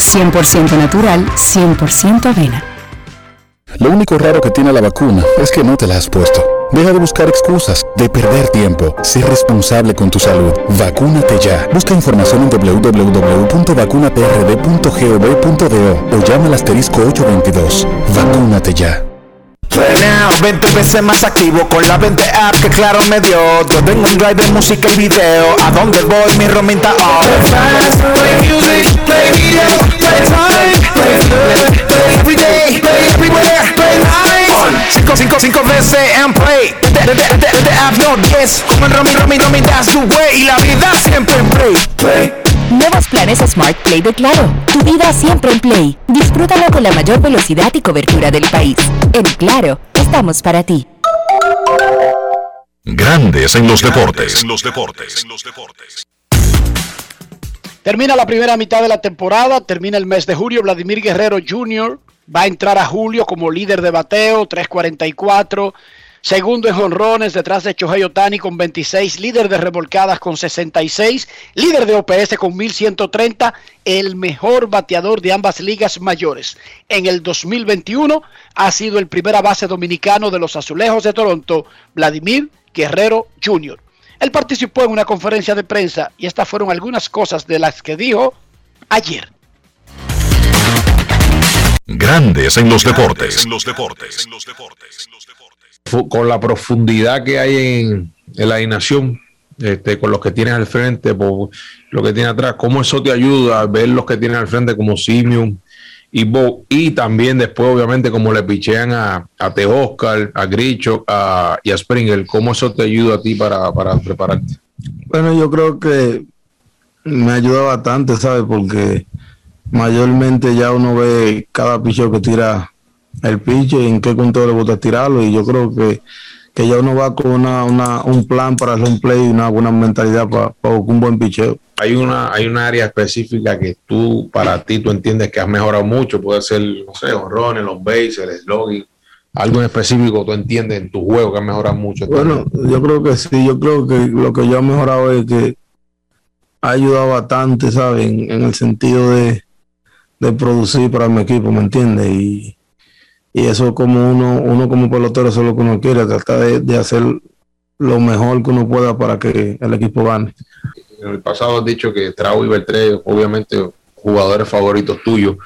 100% natural, 100% avena. Lo único raro que tiene la vacuna es que no te la has puesto. Deja de buscar excusas, de perder tiempo. Sé responsable con tu salud. Vacúnate ya. Busca información en www.vacunaprd.gov.do o llama al asterisco 822. Vacúnate ya. Now, 20 veces más activo con la 20 app que claro me dio. Yo tengo un drive de música y video. A donde voy mi romita oh. Play music, play video, play time, play good, play every day, play everywhere, play live. On 5, 5, 5 veces and play. The, the, the, the, the app no 10. Como el Romy, Romy, Romy, that's the way. Y la vida siempre en play. Play, Nuevos planes Smart Play de Claro. Tu vida siempre en Play. Disfrútalo con la mayor velocidad y cobertura del país. En Claro, estamos para ti. Grandes en los deportes. En los deportes. Termina la primera mitad de la temporada, termina el mes de julio. Vladimir Guerrero Jr. va a entrar a julio como líder de bateo, 344. Segundo en jonrones, detrás de Shohei Otani con 26, líder de revolcadas con 66, líder de OPS con 1130, el mejor bateador de ambas ligas mayores. En el 2021 ha sido el primera base dominicano de los Azulejos de Toronto, Vladimir Guerrero Jr. Él participó en una conferencia de prensa y estas fueron algunas cosas de las que dijo ayer. Grandes en los deportes. En los deportes. Con la profundidad que hay en, en la alineación, este, con los que tienes al frente, por lo que tienes atrás, cómo eso te ayuda a ver los que tienes al frente como Simeon y Bo, y también después, obviamente, como le pichean a, a Teoscar, a Gricho a, y a Springer, cómo eso te ayuda a ti para, para prepararte. Bueno, yo creo que me ayuda bastante, ¿sabes? Porque mayormente ya uno ve cada picheo que tira el piche y en qué control le gusta tirarlo. Y yo creo que, que ya uno va con una, una- un plan para hacer un play y una buena mentalidad para, para un buen picheo. Hay una, hay una área específica que tú, para ti, tú entiendes que has mejorado mucho. Puede ser, no sé, honrones, los bases, el slogan, algo en específico tú entiendes en tu juego que has mejorado mucho. Bueno, yo creo que sí, yo creo que lo que yo he mejorado es que ha ayudado bastante, ¿sabes? En, en el sentido de, de producir para mi equipo, ¿me entiendes? Y, y eso como uno, uno como pelotero, eso es lo que uno quiere, tratar de, de hacer lo mejor que uno pueda para que el equipo gane. En el pasado has dicho que Trau y Beltré, obviamente, jugadores favoritos tuyos.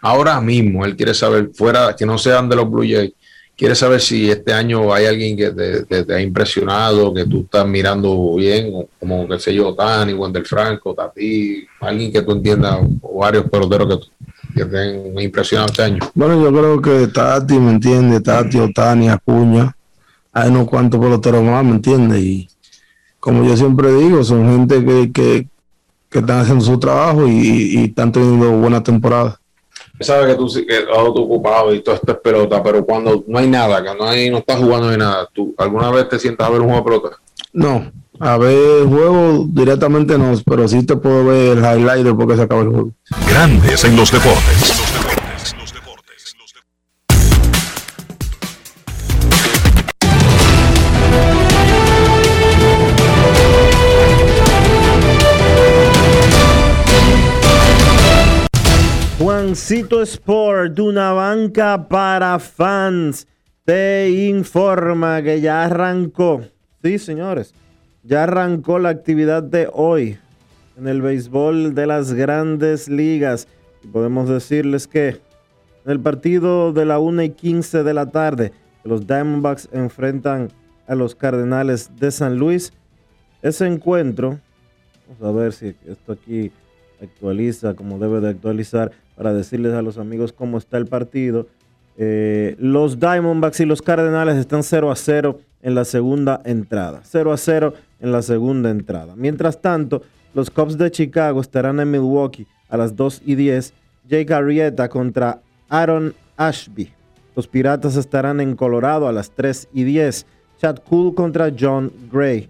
Ahora mismo, él quiere saber, fuera que no sean de los Blue Jays, quiere saber si este año hay alguien que te, ha impresionado, que tú estás mirando bien, como que sé yo, Tani, Wendel Franco, Tati, alguien que tú entiendas, o varios peloteros que, tú- que te han impresionado este año. Bueno, yo creo que Tati, ¿me entiende? Tati, Otani, Acuña, hay unos cuantos peloteros más, ¿me entiende? Y como yo siempre digo, son gente que, que, que están haciendo su trabajo y, y están teniendo buena temporada. Sabes que tú que ahora tú ocupado y todo esto es pelota, pero cuando no hay nada, que no hay, no estás jugando ni nada, ¿tú alguna vez te sientas a ver un juego de pelota? No, a ver, juego directamente no, pero sí te puedo ver el highlight después que se acaba el juego. Grandes en los deportes. Juancito Sport, de una banca para fans, te informa que ya arrancó. Sí, señores, ya arrancó la actividad de hoy en el béisbol de las grandes ligas. Y podemos decirles que en el partido de la 1 y 15 de la tarde, los Diamondbacks enfrentan a los Cardenales de San Luis. Ese encuentro, vamos a ver si esto aquí actualiza como debe de actualizar para decirles a los amigos cómo está el partido. Eh, los Diamondbacks y los Cardenales están 0 a 0 en la segunda entrada. 0 a 0 en la segunda entrada. Mientras tanto, los Cubs de Chicago estarán en Milwaukee a las 2 y 10. Jake Arrieta contra Aaron Ashby. Los Piratas estarán en Colorado a las 3 y 10. Chad Cool contra John Gray.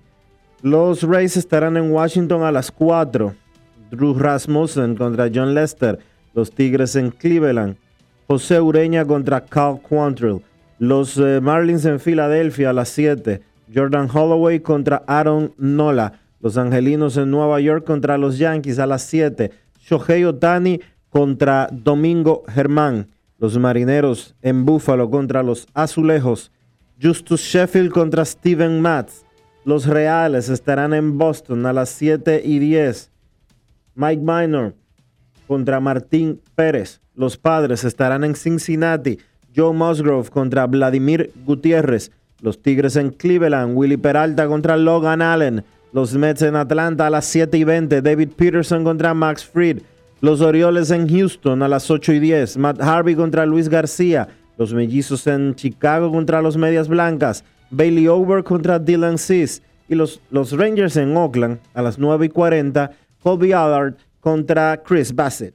Los Rays estarán en Washington a las 4. Drew Rasmussen contra John Lester. Los Tigres en Cleveland. José Ureña contra Cal Quantrill. Los eh, Marlins en Filadelfia a las 7. Jordan Holloway contra Aaron Nola. Los Angelinos en Nueva York contra los Yankees a las 7. Shohei Otani contra Domingo Germán. Los Marineros en Buffalo contra los Azulejos. Justus Sheffield contra Steven Matz. Los Reales estarán en Boston a las 7 y 10. Mike Minor contra Martín Pérez. Los Padres estarán en Cincinnati. Joe Musgrove contra Vladimir Gutiérrez. Los Tigres en Cleveland. Willy Peralta contra Logan Allen. Los Mets en Atlanta a las 7 y 20. David Peterson contra Max Fried. Los Orioles en Houston a las 8 y 10. Matt Harvey contra Luis García. Los Mellizos en Chicago contra los Medias Blancas. Bailey Over contra Dylan Cease. Y los, los Rangers en Oakland a las 9 y 40. Colby Allard contra Chris Bassett.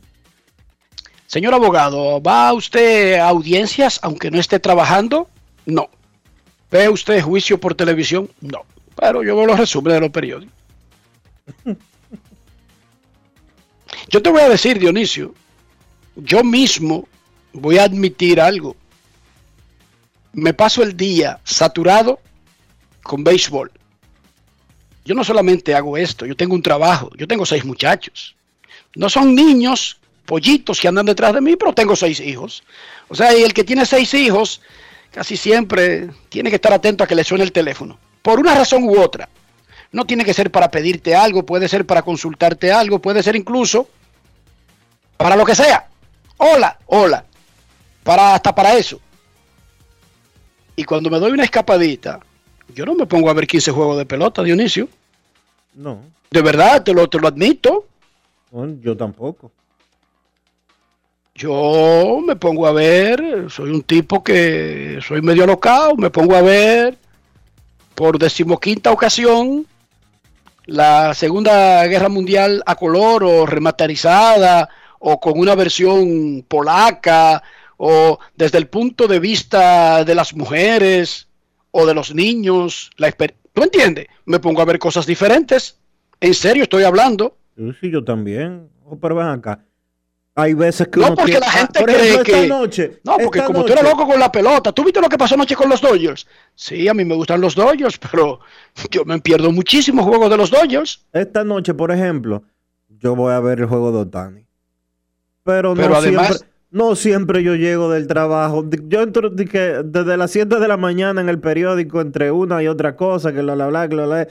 Señor abogado, ¿va usted a audiencias aunque no esté trabajando? No. ¿Ve usted juicio por televisión? No. Pero yo veo los resúmenes de los periódicos. Yo te voy a decir, Dionisio, yo mismo voy a admitir algo. Me paso el día saturado con béisbol. Yo no solamente hago esto, yo tengo un trabajo, yo tengo seis muchachos. No son niños, pollitos que andan detrás de mí, pero tengo seis hijos. O sea, y el que tiene seis hijos, casi siempre tiene que estar atento a que le suene el teléfono. Por una razón u otra. No tiene que ser para pedirte algo, puede ser para consultarte algo, puede ser incluso para lo que sea. Hola, hola. Para, hasta para eso. Y cuando me doy una escapadita, yo no me pongo a ver 15 juegos de pelota, Dionisio. No, De verdad, te lo, te lo admito. no, yo tampoco. Yo me pongo a ver, soy un tipo que soy medio alocado, me pongo a ver por decimoquinta ocasión la Segunda Guerra Mundial a color o remasterizada o con una versión polaca o desde el punto de vista de las mujeres o de los niños. La ¿Tú entiendes? Me pongo a ver cosas diferentes. En serio estoy hablando. Sí, yo también. Pero ven acá. Hay veces que No, porque tiene- la Ah, gente por cree ejemplo, que... noche, no, porque como tú eres noche- loco con la pelota. ¿Tú viste lo que pasó anoche con los Dodgers? Sí, a mí me gustan los Dodgers, pero yo me pierdo muchísimos juegos de los Dodgers. Esta noche, por ejemplo, yo voy a ver el juego de Otani. Pero, Pero no, además- siempre, no siempre yo llego del trabajo. Yo entro que desde las 7 de la mañana en el periódico entre una y otra cosa, que lo bla, bla, que lo bla.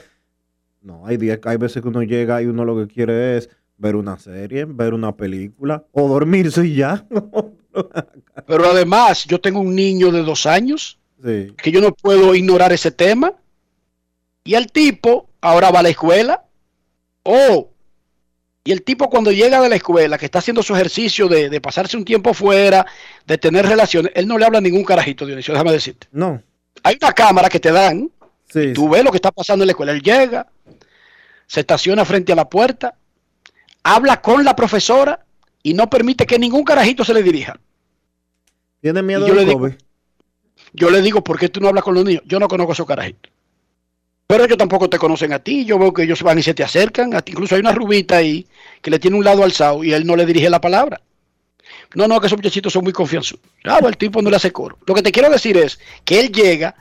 No, hay, días, hay veces que uno llega y uno lo que quiere es ver una serie, ver una película o dormirse y ya. Pero además, yo tengo un niño de dos años Sí. que yo no puedo ignorar ese tema. Y el tipo ahora va a la escuela. Oh, y el tipo cuando llega de la escuela, que está haciendo su ejercicio de, de pasarse un tiempo fuera, de tener relaciones, él no le habla a ningún carajito, Dionisio, déjame decirte. No. Hay una cámara que te dan, Sí. tú ves lo que está pasando en la escuela. Él llega, se estaciona frente a la puerta, habla con la profesora y no permite que ningún carajito se le dirija. ¿Tiene miedo yo del le digo- COVID? Yo le digo, ¿por qué tú no hablas con los niños? Yo no conozco a esos carajitos. Pero ellos tampoco te conocen a ti. Yo veo que ellos van y se te acercan. A ti. Incluso hay una rubita ahí que le tiene un lado alzado y él no le dirige la palabra. No, no, que esos muchachitos son muy confianzudos. Claro, el tipo no le hace coro. Lo que te quiero decir es que él llega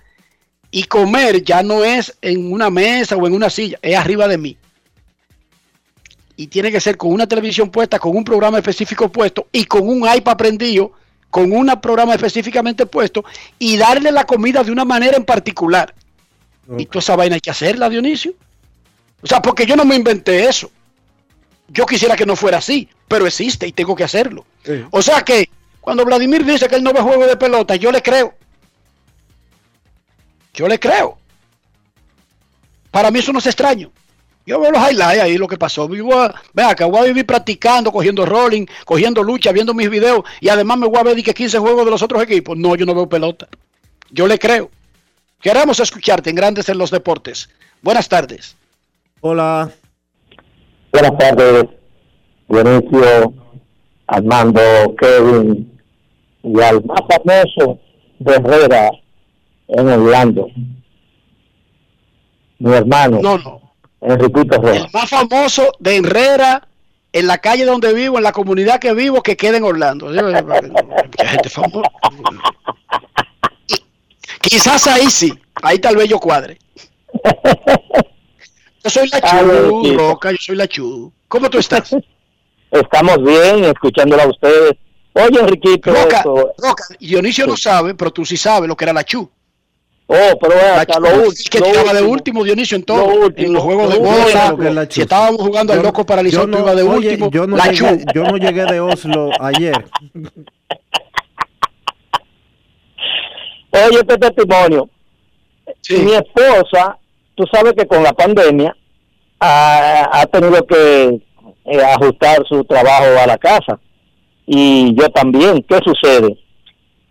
y comer ya no es en una mesa o en una silla, es arriba de mí. Y tiene que ser con una televisión puesta, con un programa específico puesto y con un iPad prendido, con un programa específicamente puesto y darle la comida de una manera en particular. Y toda esa vaina hay que hacerla, Dionisio. O sea, porque yo no me inventé eso. Yo quisiera que no fuera así, pero existe y tengo que hacerlo. O sea que cuando Vladimir dice que él no ve juego de pelota, yo le creo. Yo le creo. Para mí eso no es extraño. Yo veo los highlights ahí, lo que pasó. Voy a, ve acá, voy a vivir practicando, cogiendo rolling, cogiendo lucha, viendo mis videos y además me voy a ver que 15 juegos de los otros equipos. No, yo no veo pelota. Yo le creo. Queremos escucharte en Grandes en los Deportes. Buenas tardes. Hola. Buenas tardes, Dionisio, Armando, Kevin, y al más famoso de Herrera en Orlando. Mi hermano. No, no. Enriquito Rojas. El más famoso de Herrera, en la calle donde vivo, en la comunidad que vivo, que queda en Orlando. Mucha gente famosa. Quizás ahí sí, ahí tal vez yo cuadre. Yo soy la Chu. Roca, yo soy la Chu. ¿Cómo tú estás? Estamos bien, escuchándola a ustedes. Oye, Enriquito. Roca, Roca, Dionisio no sabe, pero tú sí sabes lo que era la Chu. Oh, pero hasta lo, es ul- que lo tiraba de último. último, Dionisio, en Lo todo. último, en los juegos lo de último. bola. Lo. Si estábamos jugando al loco paralizado, no- ibas de oye, último. yo no, la llegué, Chu. yo no llegué de Oslo ayer. Oye, este testimonio. Mi esposa, tú sabes que con la pandemia ha, ha tenido que eh, ajustar su trabajo a la casa. Y yo también. ¿Qué sucede?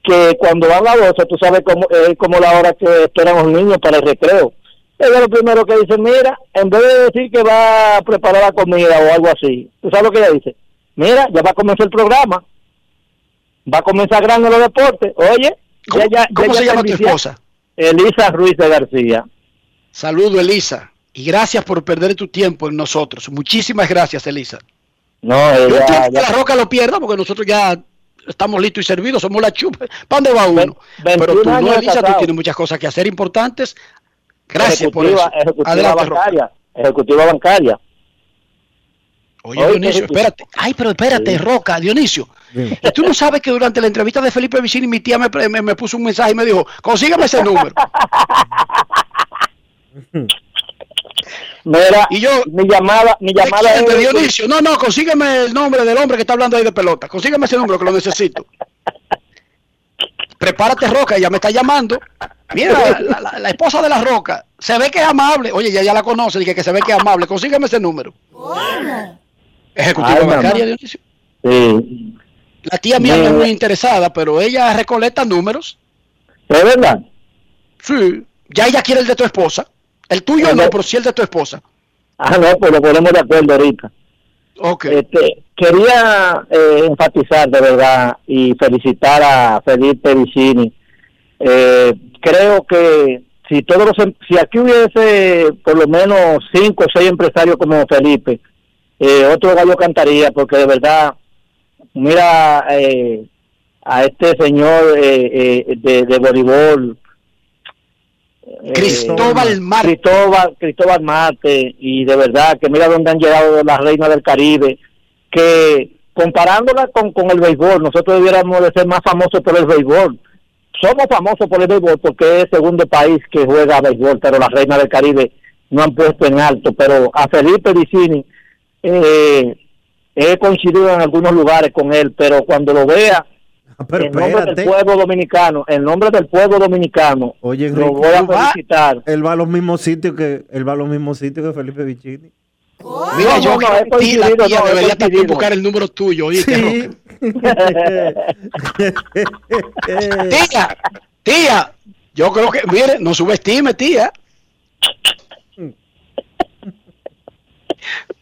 Que cuando van a 12, tú sabes cómo es como la hora que esperan los niños para el recreo. Ella lo primero que dice, mira, en vez de decir que va a preparar la comida o algo así, ¿tú sabes lo que ella dice? Mira, ya va a comenzar el programa. Va a comenzar grande los deportes. Oye, ¿Cómo, ya, ya, cómo ya se llama tu esposa? Elisa Ruiz de García. Saludo, Elisa. Y gracias por perder tu tiempo en nosotros. Muchísimas gracias, Elisa. No, ella, que la roca lo pierda porque nosotros ya estamos listos y servidos, somos la chupa. ¿Para dónde va uno? Pero 21 tú no, Elisa, tú tienes muchas cosas que hacer importantes. Gracias por eso. ejecutiva Adelante, Roca. bancaria, ejecutiva bancaria. Oye, Oye, Dionisio, espérate. Ay, pero espérate, Roca, Dionisio. Y tú no sabes que durante la entrevista de Felipe Vicini, mi tía me, me- me puso un mensaje y me dijo, consígueme ese número. Mira, y yo, mi llamada, mi ¿De llamada es Dionisio. No, no, consígueme el nombre del hombre que está hablando ahí de pelota. Consígueme ese número que lo necesito. Prepárate, Roca, ella me está llamando. Mira, la, la- la esposa de la Roca, se ve que es amable. Oye, ya, ya la conoce, dije que se ve que es amable. Consígueme ese número. Ejecutiva Ay, bancaria. Dionisio. Sí. La tía mía no es muy interesada, pero ella recolecta números. ¿Es verdad? Sí. Ya ella quiere el de tu esposa. El tuyo no, pero sí el de tu esposa. Ah, no, pues lo ponemos de acuerdo ahorita. Ok. Este, quería eh, enfatizar de verdad y felicitar a Felipe Vicini. Eh, creo que si todos los, em- si aquí hubiese por lo menos cinco o seis empresarios como Felipe, eh, otro gallo cantaría porque de verdad, mira eh, a este señor eh, eh, de, de voleibol. Eh, Cristóbal Marte. Cristóbal, Cristóbal y de verdad que mira dónde han llegado las reinas del Caribe, que comparándola con, con el béisbol, nosotros debiéramos de ser más famosos por el béisbol. Somos famosos por el béisbol porque es el segundo país que juega béisbol, pero las reinas del Caribe no han puesto en alto. Pero a Felipe Vicini, eh, he coincidido en algunos lugares con él, pero cuando lo vea, pero en nombre del pueblo dominicano, en nombre del pueblo dominicano, Oye, lo voy a felicitar. Él va a los mismos sitios que él va a los mismos sitios que Felipe Vicini. Mira, No, yo no, que ti- la tía no, debería también buscar el número tuyo, ¿oíste, Sí. Tía, tía, yo creo que, mire, no subestime, tía.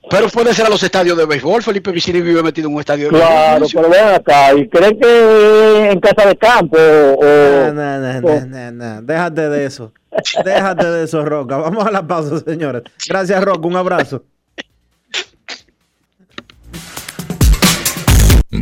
Pero puede ser a los estadios de béisbol. Felipe Vicini vive metido en un estadio de Claro, béisbol. pero ven acá, ¿y creen que en casa de campo o...? No, no, no, no, no, no. Déjate de eso. Déjate de eso, Roca. Vamos a la pausa, señores. Gracias, Roca. Un abrazo.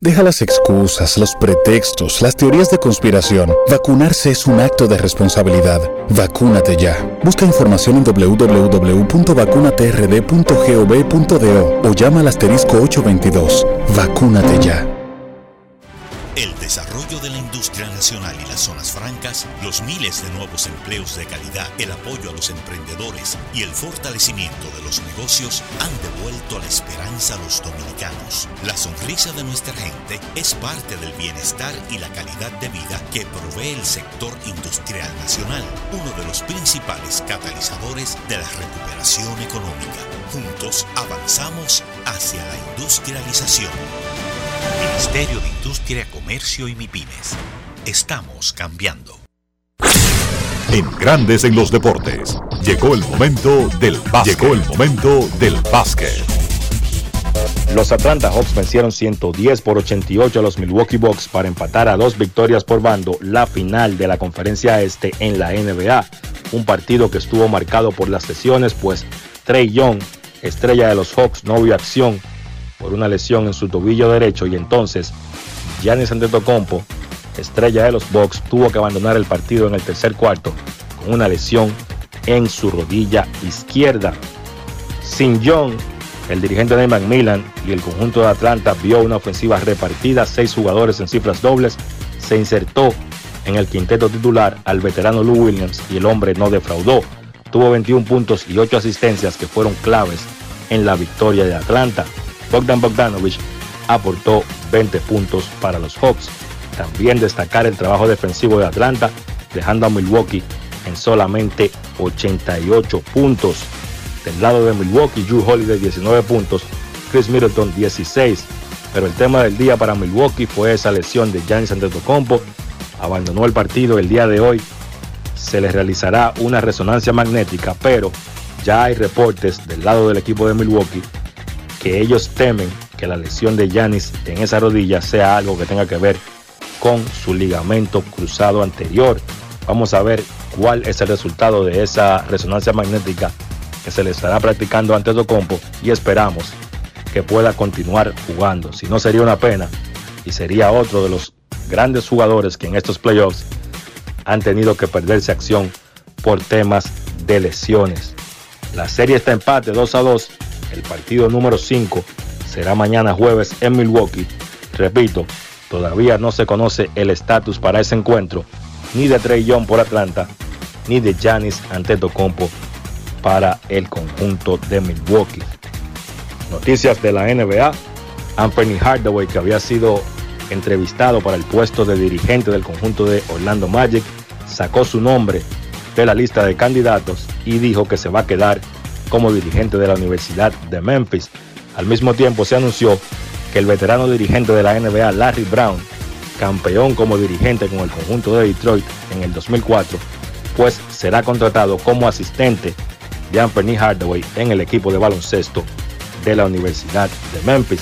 Deja las excusas, los pretextos, las teorías de conspiración. Vacunarse es un acto de responsabilidad. Vacúnate ya. Busca información en www.vacunatrd.gov.do o llama al asterisco 822. Vacúnate ya. El desarrollo de la industria nacional los miles de nuevos empleos de calidad, el apoyo a los emprendedores y el fortalecimiento de los negocios han devuelto la esperanza a los dominicanos. La sonrisa de nuestra gente es parte del bienestar y la calidad de vida que provee el sector industrial nacional, uno de los principales catalizadores de la recuperación económica. Juntos avanzamos hacia la industrialización. Ministerio de Industria, Comercio y MIPIMES. Estamos cambiando. En Grandes en los Deportes. Llegó el momento del básquet. Llegó el momento del básquet. Los Atlanta Hawks vencieron 110 por 88 a los Milwaukee Bucks para empatar a dos victorias por bando la final de la conferencia este en la NBA. Un partido que estuvo marcado por las lesiones, pues Trey Young, estrella de los Hawks, no vio acción por una lesión en su tobillo derecho y entonces Giannis Antetokounmpo, estrella de los Bucks, tuvo que abandonar el partido en el tercer cuarto con una lesión en su rodilla izquierda. Sin John, el dirigente de Macmillan y el conjunto de Atlanta vio una ofensiva repartida, seis jugadores en cifras dobles, se insertó en el quinteto titular al veterano Lou Williams y el hombre no defraudó. Tuvo 21 puntos y 8 asistencias que fueron claves en la victoria de Atlanta. Bogdan Bogdanovich aportó 20 puntos para los Hawks. También destacar el trabajo defensivo de Atlanta, dejando a Milwaukee en solamente 88 puntos. Del lado de Milwaukee, Drew Holiday 19 puntos, Chris Middleton 16. Pero el tema del día para Milwaukee fue esa lesión de Giannis Antetokounmpo. Abandonó el partido el día de hoy. Se le realizará una resonancia magnética, pero ya hay reportes del lado del equipo de Milwaukee que ellos temen que la lesión de Yanis en esa rodilla sea algo que tenga que ver con su ligamento cruzado anterior. Vamos a ver cuál es el resultado de esa resonancia magnética que se le estará practicando ante Docompo y esperamos que pueda continuar jugando. Si no sería una pena y sería otro de los grandes jugadores que en estos playoffs han tenido que perderse acción por temas de lesiones. La serie está empate 2 a 2 el partido número 5 será mañana jueves en Milwaukee. Repito, todavía no se conoce el estatus para ese encuentro, ni de Trey Young por Atlanta, ni de Giannis Antetokounmpo para el conjunto de Milwaukee. Noticias de la NBA. Anthony Hardaway, que había sido entrevistado para el puesto de dirigente del conjunto de Orlando Magic, sacó su nombre de la lista de candidatos y dijo que se va a quedar como dirigente de la Universidad de Memphis. Al mismo tiempo se anunció que el veterano dirigente de la NBA, Larry Brown, campeón como dirigente con el conjunto de Detroit en el 2004, pues será contratado como asistente de Anthony Hardaway en el equipo de baloncesto de la Universidad de Memphis.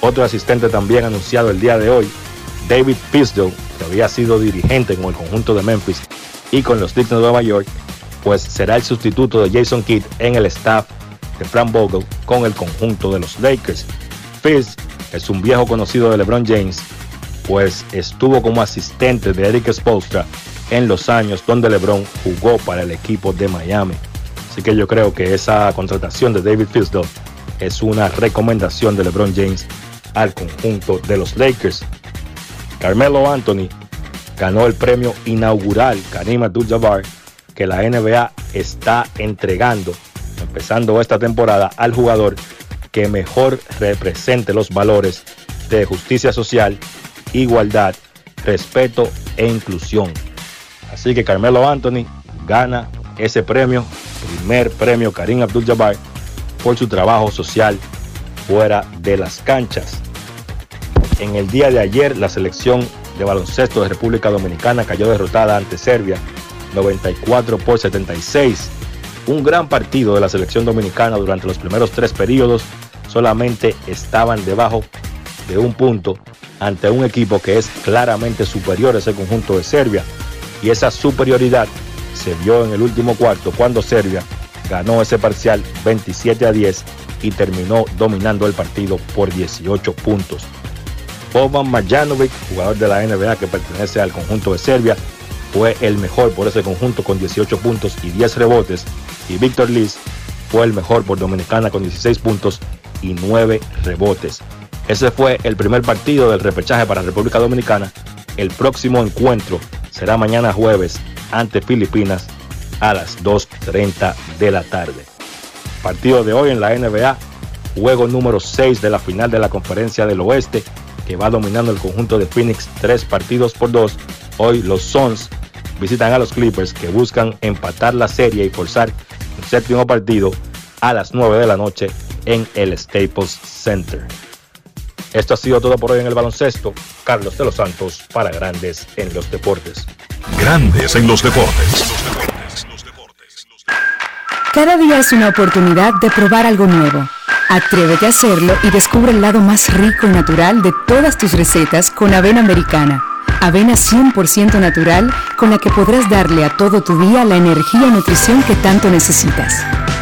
Otro asistente también anunciado el día de hoy, David Fisdale, que había sido dirigente con el conjunto de Memphis y con los Knicks de Nueva York, pues será el sustituto de Jason Kidd en el staff de Frank Vogel con el conjunto de los Lakers. Fizz es un viejo conocido de LeBron James, pues estuvo como asistente de Eric Spoelstra en los años donde LeBron jugó para el equipo de Miami. Así que yo creo que esa contratación de David Fisdale es una recomendación de LeBron James al conjunto de los Lakers. Carmelo Anthony ganó el premio inaugural Karim Abdul-Jabbar que la NBA está entregando, empezando esta temporada, al jugador que mejor represente los valores de justicia social, igualdad, respeto e inclusión. Así que Carmelo Anthony gana ese premio, primer premio Karim Abdul-Jabbar por su trabajo social fuera de las canchas. En el día de ayer, la selección de baloncesto de República Dominicana cayó derrotada ante Serbia 94 por 76. Un gran partido de la selección dominicana durante los primeros tres periodos. Solamente estaban debajo de un punto ante un equipo que es claramente superior a ese conjunto de Serbia. Y esa superioridad se vio en el último cuarto cuando Serbia ganó ese parcial 27 a 10 y terminó dominando el partido por 18 puntos. Boban Marjanovic, jugador de la NBA que pertenece al conjunto de Serbia, fue el mejor por ese conjunto con 18 puntos y 10 rebotes. Y Víctor Liz fue el mejor por Dominicana con 16 puntos y 9 rebotes. Ese fue el primer partido del repechaje para República Dominicana. El próximo encuentro será mañana jueves ante Filipinas a las 2.30 de la tarde. Partido de hoy en la NBA, juego número 6 de la final de la Conferencia del Oeste, que va dominando el conjunto de Phoenix tres partidos por dos. Hoy los Suns visitan a los Clippers que buscan empatar la serie y forzar un séptimo partido a las 9 de la noche en el Staples Center. Esto ha sido todo por hoy en el baloncesto. Carlos de los Santos para Grandes en los Deportes. Grandes en los Deportes. Cada día es una oportunidad de probar algo nuevo. Atrévete a hacerlo y descubre el lado más rico y natural de todas tus recetas con avena americana. Avena 100% natural con la que podrás darle a todo tu día la energía y nutrición que tanto necesitas.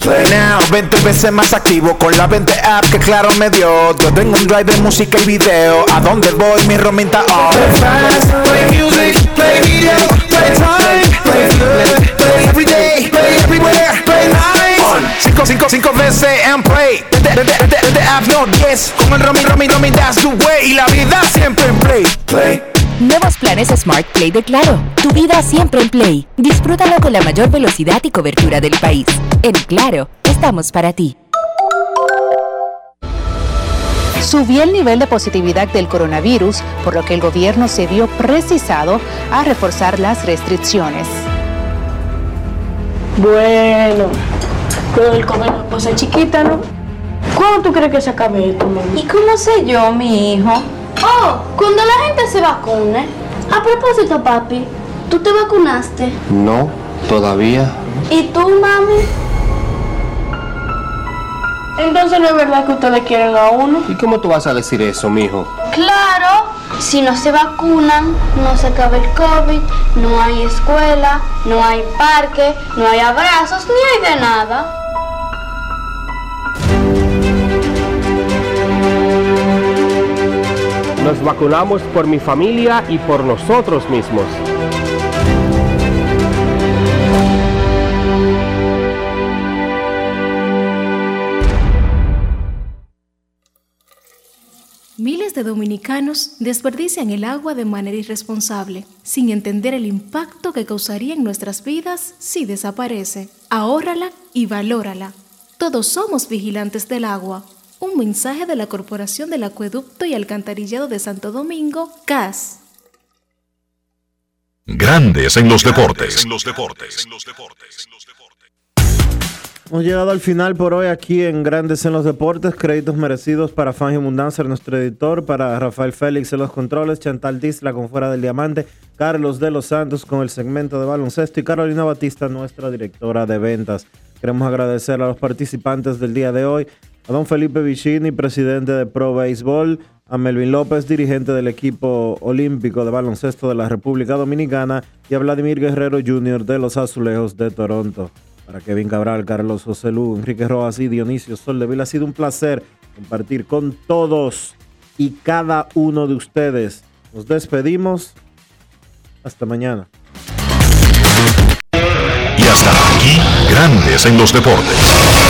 Play now, 20 veces más activo con la 20 app que claro me dio. Yo tengo un drive de música y video. A donde voy mi romita on. Play fast, play music, play video, play time, play good, play every day, play everywhere, play nice. On. Cinco, cinco, cinco veces and play. The app no 10. Con el roaming, roaming, roaming, that's the way. Y la vida siempre en play. Play. Nuevos planes Smart Play de Claro. Tu vida siempre en Play. Disfrútalo con la mayor velocidad y cobertura del país. En Claro, estamos para ti. Subió el nivel de positividad del coronavirus, por lo que el gobierno se vio precisado a reforzar las restricciones. Bueno, pero el comer ser chiquita, ¿no? ¿Cuándo tú crees que se acabe esto, mami? ¿Y cómo sé yo, mi hijo? Oh, cuando la gente se vacune. A propósito, papi, ¿tú te vacunaste? No, todavía. ¿Y tú, mami? Entonces no es verdad que ustedes quieren a uno. ¿Y cómo tú vas a decir eso, mijo? Claro, si no se vacunan, no se acaba el COVID, no hay escuela, no hay parque, no hay abrazos, ni hay de nada. Nos vacunamos por mi familia y por nosotros mismos. Miles de dominicanos desperdician el agua de manera irresponsable, sin entender el impacto que causaría en nuestras vidas si desaparece. Ahórrala y valórala. Todos somos vigilantes del agua. Un mensaje de la Corporación del Acueducto y Alcantarillado de Santo Domingo, CAS. Grandes en los deportes. Hemos llegado al final por hoy aquí en Grandes en los Deportes. Créditos merecidos para Fangio Mundanzer, nuestro editor, para Rafael Félix en los controles, Chantal Disla con Fuera del Diamante, Carlos de los Santos con el segmento de baloncesto y Carolina Batista, nuestra directora de ventas. Queremos agradecer a los participantes del día de hoy, a don Felipe Vicini, presidente de Pro Baseball, a Melvin López, dirigente del equipo olímpico de baloncesto de la República Dominicana, y a Vladimir Guerrero Jr. de los Azulejos de Toronto. Para Kevin Cabral, Carlos Lu, Enrique Rojas y Dionisio Soldevila, ha sido un placer compartir con todos y cada uno de ustedes. Nos despedimos. Hasta mañana. Y hasta aquí, Grandes en los Deportes.